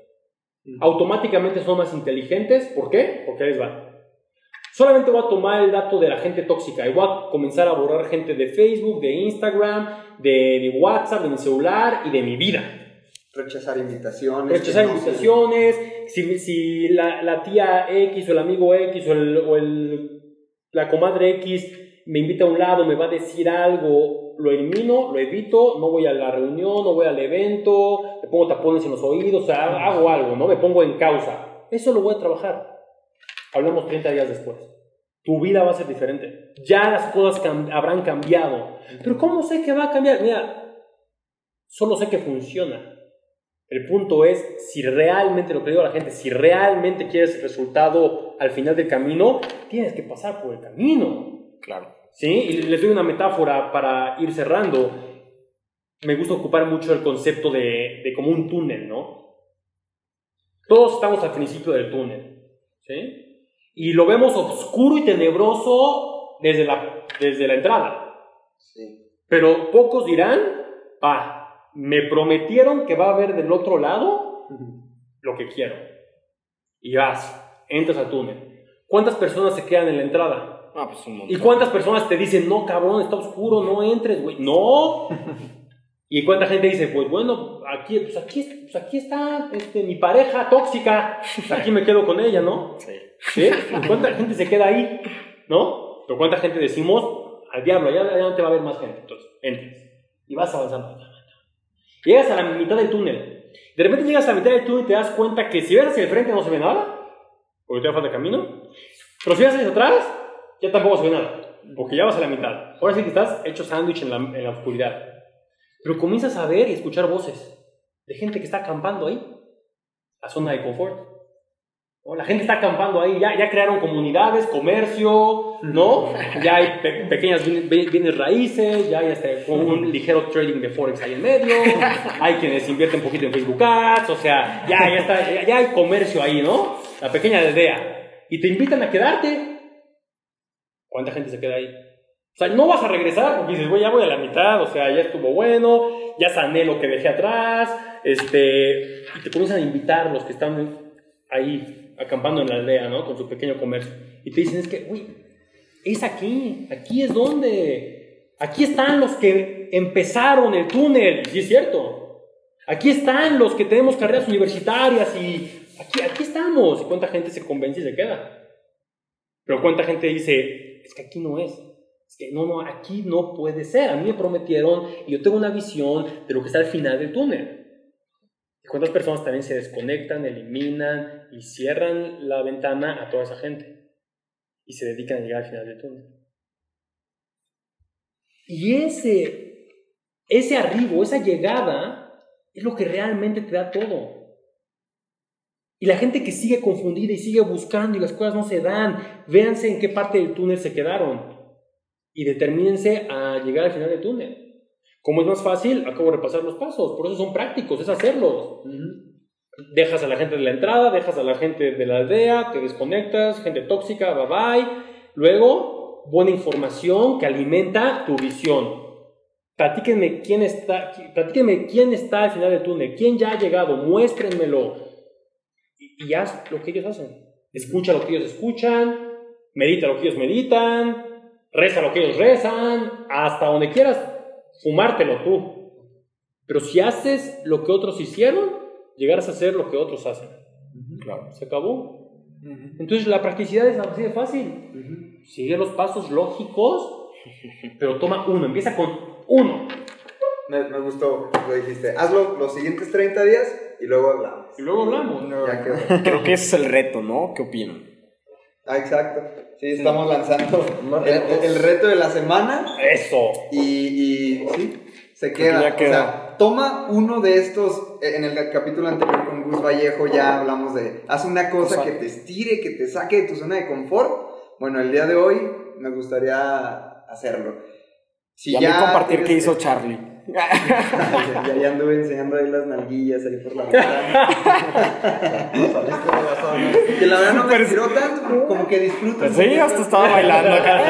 Automáticamente son más inteligentes. ¿Por qué? Porque les va. Solamente voy a tomar el dato de la gente tóxica y voy a comenzar a borrar gente de Facebook, de Instagram, de mi WhatsApp, de mi celular y de mi vida. Rechazar invitaciones. Rechazar no- invitaciones, si, si la, la tía X o el amigo X o, el, o el- la comadre X me invita a un lado, me va a decir algo, lo elimino, lo evito, no voy a la reunión, no voy al evento, me pongo tapones en los oídos, o sea, hago algo, ¿no? Me pongo en causa. Eso lo voy a trabajar. Hablamos 30 días después. Tu vida va a ser diferente. Ya las cosas cam- habrán cambiado. Pero ¿cómo sé que va a cambiar? Mira, solo sé que funciona. El punto es si realmente, lo que digo a la gente, si realmente quieres el resultado al final del camino, tienes que pasar por el camino. Claro. ¿Sí? Y les doy una metáfora para ir cerrando. Me gusta ocupar mucho el concepto de, de como un túnel, ¿no? Todos estamos al principio del túnel, ¿sí? Y lo vemos oscuro y tenebroso desde la, desde la entrada. Sí. Pero pocos dirán, ah, me prometieron que va a haber del otro lado lo que quiero. Y vas, entras al túnel. ¿Cuántas personas se quedan en la entrada? Ah, pues un montón. ¿Y cuántas personas te dicen, no, cabrón, está oscuro, no entres, güey? No. ¿Y cuánta gente dice, pues bueno, aquí, pues aquí, pues aquí está este, mi pareja tóxica, aquí me quedo con ella, ¿no? Sí. ¿Sí? ¿Y ¿Cuánta gente se queda ahí? ¿No? Pero ¿cuánta gente decimos, al diablo, ya, ya no te va a ver más gente? Entonces, entras y vas avanzando. Llegas a la mitad del túnel. De repente llegas a la mitad del túnel y te das cuenta que si ves hacia el frente no se ve nada, porque te falta camino. Pero si ves hacia atrás, ya tampoco se ve nada, porque ya vas a la mitad. Ahora sí que estás hecho sándwich en la, en la oscuridad. Pero comienzas a ver y escuchar voces de gente que está acampando ahí, la zona de confort. ¿no? La gente está acampando ahí, ya, ya crearon comunidades, comercio, ¿no? Ya hay pe- pequeñas bien- bien- bienes raíces, ya hay con un ligero trading de Forex ahí en medio, hay quienes invierten un poquito en Facebook Ads, o sea, ya, ya, está, ya, ya hay comercio ahí, ¿no? La pequeña aldea. Y te invitan a quedarte. ¿Cuánta gente se queda ahí? O sea, no vas a regresar porque dices, güey, ya voy a la mitad, o sea, ya estuvo bueno, ya sané lo que dejé atrás, este, y te comienzan a invitar los que están ahí acampando en la aldea, ¿no? Con su pequeño comercio. Y te dicen, es que, uy, es aquí, aquí es donde, aquí están los que empezaron el túnel, y sí es cierto. Aquí están los que tenemos carreras universitarias y aquí, aquí estamos. ¿Y cuánta gente se convence y se queda? Pero cuánta gente dice, es que aquí no es. Es que no, no, aquí no puede ser. A mí me prometieron y yo tengo una visión de lo que está al final del túnel. ¿Y cuántas personas también se desconectan, eliminan y cierran la ventana a toda esa gente? Y se dedican a llegar al final del túnel. Y ese, ese arribo, esa llegada, es lo que realmente te da todo. Y la gente que sigue confundida y sigue buscando y las cosas no se dan, véanse en qué parte del túnel se quedaron y determínense a llegar al final del túnel. ¿Cómo es más fácil? Acabo de repasar los pasos, por eso son prácticos, es hacerlos. Dejas a la gente de la entrada, dejas a la gente de la aldea, te desconectas, gente tóxica, bye bye. Luego, buena información que alimenta tu visión. Platíquenme quién está, platíquenme quién está al final del túnel, quién ya ha llegado, muéstrenmelo. Y, y haz lo que ellos hacen. Escucha lo que ellos escuchan, medita lo que ellos meditan, reza lo que ellos rezan, hasta donde quieras fumártelo tú. Pero si haces lo que otros hicieron, llegarás a hacer lo que otros hacen. Claro. Se acabó. Entonces la practicidad es así de fácil. Sigue los pasos lógicos, pero toma uno. Empieza con uno. Me, me gustó lo dijiste. Hazlo los siguientes 30 días y luego hablamos. Y luego hablamos. Ya quedó. Creo que ese es el reto, ¿no? ¿Qué opinan? Ah, exacto. Sí, estamos lanzando el, el reto de la semana Eso. y, y sí, se queda. O sea, toma uno de estos. En el capítulo anterior con Gus Vallejo ya hablamos de. Haz una cosa que te estire, que te saque de tu zona de confort. Bueno, el día de hoy me gustaría hacerlo. Si y a mí compartir qué hizo Charlie. ya, ya anduve enseñando ahí las nalguillas ahí por la ventana. que la verdad no me tiró tanto, como que disfruto. un Sí, hasta estaba bailando acá.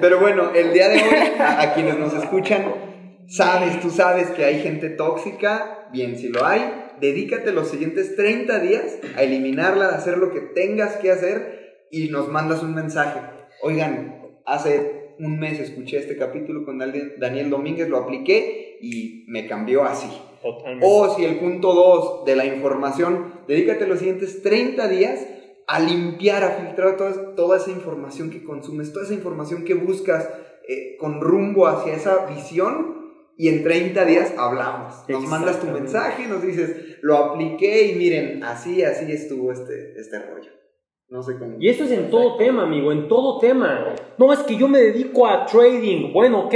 Pero bueno, el día de hoy, a, a quienes nos escuchan, sabes, tú sabes que hay gente tóxica, bien, si lo hay, dedícate los siguientes 30 días a eliminarla, a hacer lo que tengas que hacer y nos mandas un mensaje. Oigan, hace un mes escuché este capítulo con Daniel Domínguez, lo apliqué y me cambió así. Totalmente. O si el punto 2 de la información, dedícate los siguientes 30 días a limpiar, a filtrar toda, toda esa información que consumes, toda esa información que buscas eh, con rumbo hacia esa visión y en 30 días hablamos. Nos mandas tu mensaje, nos dices, lo apliqué y miren, así, así estuvo este, este rollo. No sé cómo. Y eso es en todo tema, amigo, en todo tema. No es que yo me dedico a trading. Bueno, ok.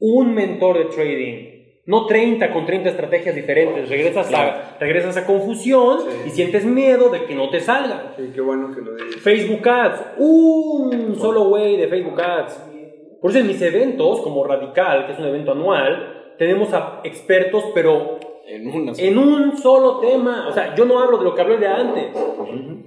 Un mentor de trading. No 30 con 30 estrategias diferentes. Regresas, a, regresas a confusión y sientes miedo de que no te salga. Sí, qué bueno que lo digas. Facebook Ads. Un solo way de Facebook Ads. Por eso en mis eventos, como Radical, que es un evento anual, tenemos a expertos, pero En una en un solo tema. O sea, yo no hablo de lo que hablé de antes.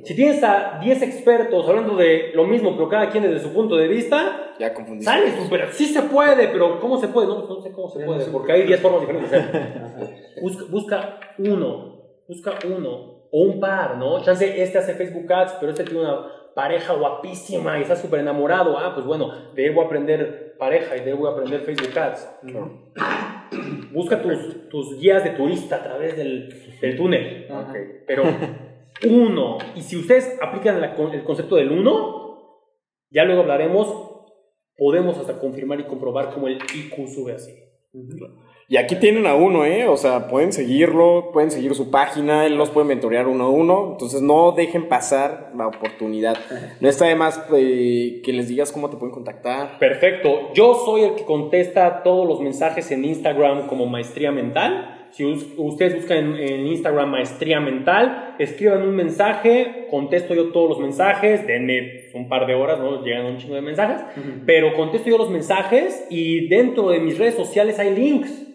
Si tienes a 10 expertos hablando de lo mismo, pero cada quien desde su punto de vista, Ya confundí. sale súper. Sí se puede, pero ¿cómo se puede? No, no sé cómo se puede, porque hay 10 formas diferentes de hacer. Busca, busca uno, busca uno, o un par, ¿no? Chance, este hace Facebook Ads, pero este tiene una pareja guapísima y está súper enamorado. Ah, pues bueno, de él voy a aprender pareja y de él voy a aprender Facebook Ads. Busca tus, tus guías de turista a través del, del túnel. Pero uno. Y si ustedes aplican la el concepto del uno, ya luego hablaremos, podemos hasta confirmar y comprobar cómo el IQ sube así. Y aquí tienen a uno, ¿eh? O sea, pueden seguirlo, pueden seguir su página, él los puede mentorear uno a uno. Entonces no dejen pasar la oportunidad. No está de más eh, que les digas cómo te pueden contactar. Perfecto. Yo soy el que contesta todos los mensajes en Instagram como Maestría Mental. Si us- ustedes buscan en, Instagram Maestría Mental, escriban un mensaje, contesto yo todos los mensajes, denme un par de horas, ¿no? Llegan un chingo de mensajes, pero contesto yo los mensajes y dentro de mis redes sociales hay links.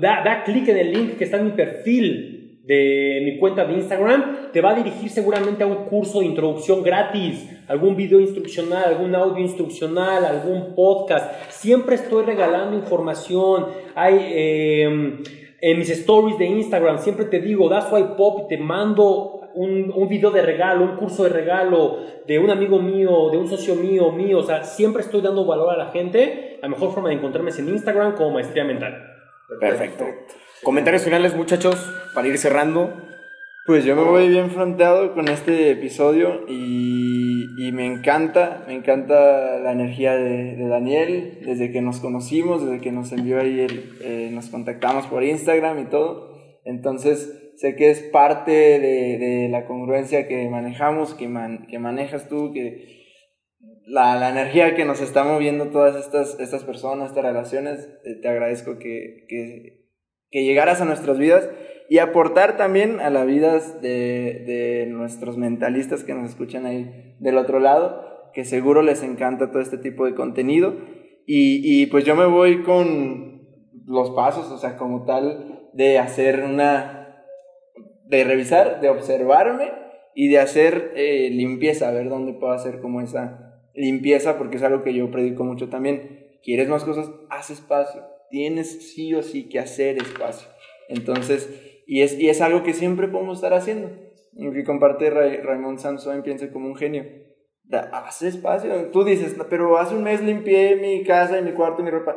Da, da clic en el link que está en mi perfil de mi cuenta de Instagram, te va a dirigir seguramente a un curso de introducción gratis, algún video instruccional, algún audio instruccional, algún podcast. Siempre estoy regalando información. Hay eh, en mis stories de Instagram, siempre te digo, da swipe pop y te mando un, un video de regalo, un curso de regalo de un amigo mío, de un socio mío, mío. O sea, siempre estoy dando valor a la gente. La mejor forma de encontrarme es en Instagram como Maestría Mental. Perfecto. Comentarios finales, muchachos, para ir cerrando. Pues yo me voy bien fronteado con este episodio y, y me encanta, me encanta la energía de, de Daniel, desde que nos conocimos, desde que nos envió ahí, el, eh, nos contactamos por Instagram y todo. Entonces sé que es parte de, de la congruencia que manejamos, que, man- que manejas tú, que la, la energía que nos está moviendo todas estas, estas personas, estas relaciones, eh, te agradezco que, que, que llegaras a nuestras vidas y aportar también a las vidas de, de nuestros mentalistas que nos escuchan ahí del otro lado, que seguro les encanta todo este tipo de contenido. Y, y pues yo me voy con los pasos, o sea, como tal, de hacer una, de revisar, de observarme y de hacer eh, limpieza, a ver dónde puedo hacer como esa limpieza, porque es algo que yo predico mucho también. ¿Quieres más cosas? Haz espacio. Tienes sí o sí que hacer espacio. Entonces, y es, y es algo que siempre podemos estar haciendo. Lo que comparte Ra- Raymond Samson, piensa como un genio. Da- haz espacio. Tú dices, "No, pero hace un mes limpié mi casa y mi cuarto y mi ropa.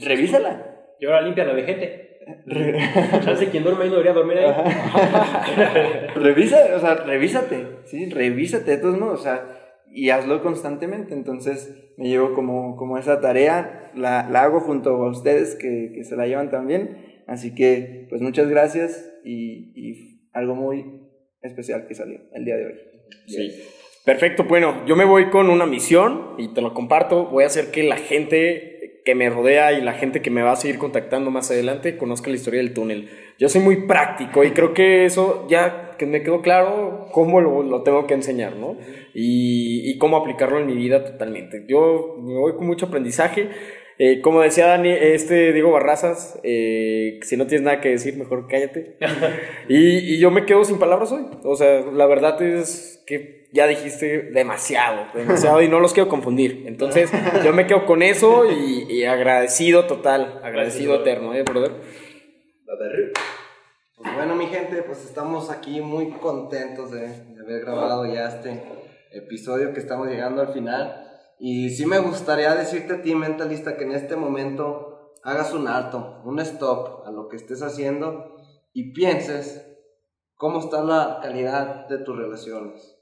Revísala. Y ahora limpia la de gente. Chance quien duerme ahí no debería dormir ahí. Revisa, o sea, revísate, ¿sí? Revísate de todos modos, o sea, y hazlo constantemente. Entonces, me llevo como, como esa tarea, la, la hago junto a ustedes que, que se la llevan también. Así que, pues muchas gracias y, y algo muy especial que salió el día de hoy. Sí. Perfecto, bueno, yo me voy con una misión y te lo comparto. Voy a hacer que la gente que me rodea y la gente que me va a seguir contactando más adelante conozca la historia del túnel. Yo soy muy práctico y creo que eso ya que me quedó claro cómo lo, lo tengo que enseñar, ¿no? Y, y cómo aplicarlo en mi vida totalmente. Yo me voy con mucho aprendizaje. Eh, como decía Dani, este Diego Barrazas, eh, si no tienes nada que decir, mejor cállate. y, y yo me quedo sin palabras hoy. O sea, la verdad es que ya dijiste demasiado, demasiado y no los quiero confundir. Entonces, yo me quedo con eso y, y agradecido total, agradecido Gracias, eterno, ¿eh, brother? Pues bueno, mi gente, pues estamos aquí muy contentos de, de haber grabado ya este episodio que estamos llegando al final. Y sí me gustaría decirte a ti, mentalista, que en este momento hagas un alto, un stop a lo que estés haciendo y pienses cómo está la calidad de tus relaciones.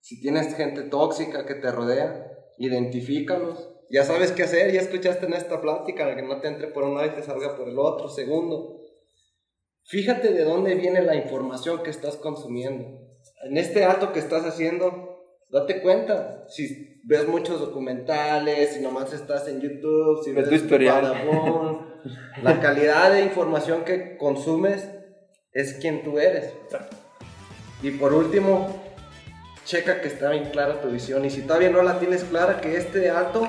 Si tienes gente tóxica que te rodea, identifícalos. Ya sabes qué hacer, ya escuchaste en esta plática, que no te entre por un lado y te salga por el otro. Segundo, Fíjate de dónde viene la información que estás consumiendo. En este alto que estás haciendo, date cuenta. Si ves muchos documentales, si nomás estás en YouTube, si Ve ves tu historial. Badabun, la calidad de información que consumes es quien tú eres. Y por último, checa que está bien clara tu visión. Y si todavía no la tienes clara, que este alto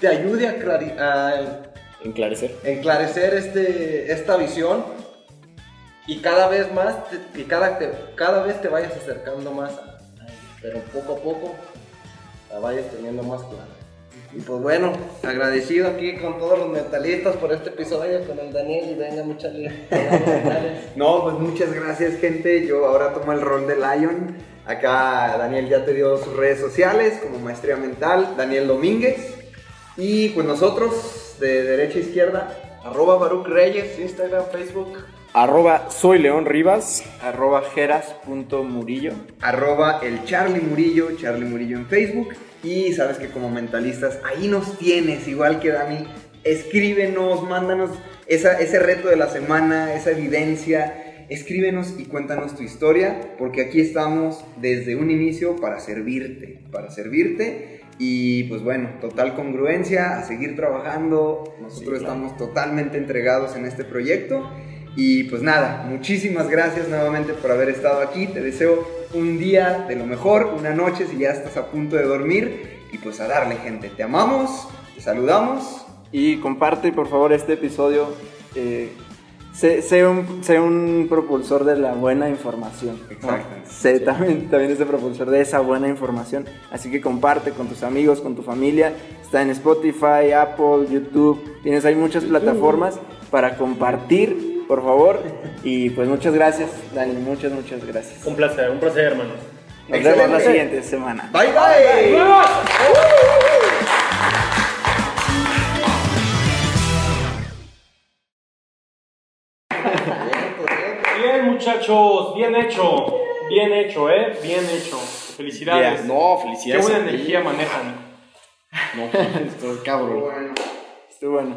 te ayude a, Enclarecer. enclarecer este, esta visión y cada vez más, te- que cada, te- cada vez te vayas acercando más, pero poco a poco la vayas teniendo más clara. Y pues bueno, agradecido aquí con todos los mentalistas por este episodio, con el Daniel y venga muchas gracias. No, pues muchas gracias, gente. Yo ahora tomo el rol de Lion. Acá Daniel ya te dio sus redes sociales como Maestría Mental, Daniel Domínguez. Y pues nosotros, de derecha a izquierda, Arroba Baruch Reyes, Instagram, Facebook. Arroba soy León Rivas. Arroba jeras.murillo. arroba el Charlie Murillo, Charlie Murillo en Facebook. Y sabes que como mentalistas, ahí nos tienes, igual que Dani. Escríbenos, mándanos esa, ese reto de la semana, esa evidencia. Escríbenos y cuéntanos tu historia, porque aquí estamos desde un inicio para servirte, para servirte. Y pues bueno, total congruencia, a seguir trabajando. Nosotros estamos totalmente entregados en este proyecto. Y pues nada, muchísimas gracias nuevamente por haber estado aquí. Te deseo un día de lo mejor, una noche si ya estás a punto de dormir. Y pues a darle gente, te amamos, te saludamos. Y comparte por favor este episodio. eh, sé, sé un, sé un propulsor de la buena información. ¿no? Exacto. Sé también, también ese propulsor de esa buena información. Así que comparte con tus amigos, con tu familia. Está en Spotify, Apple, YouTube. Tienes ahí muchas plataformas para compartir, por favor. Y pues muchas gracias, Dani. Muchas, muchas gracias. Un placer, un placer, hermano. Nos vemos la siguiente semana. Bye bye. Bien, muchachos. bien hecho. Bien hecho, ¿eh? Bien hecho. Felicidades. Yeah, No, Qué felicidades. buena a ti. energía manejan. No, esto es cabrón. Estuvo bueno.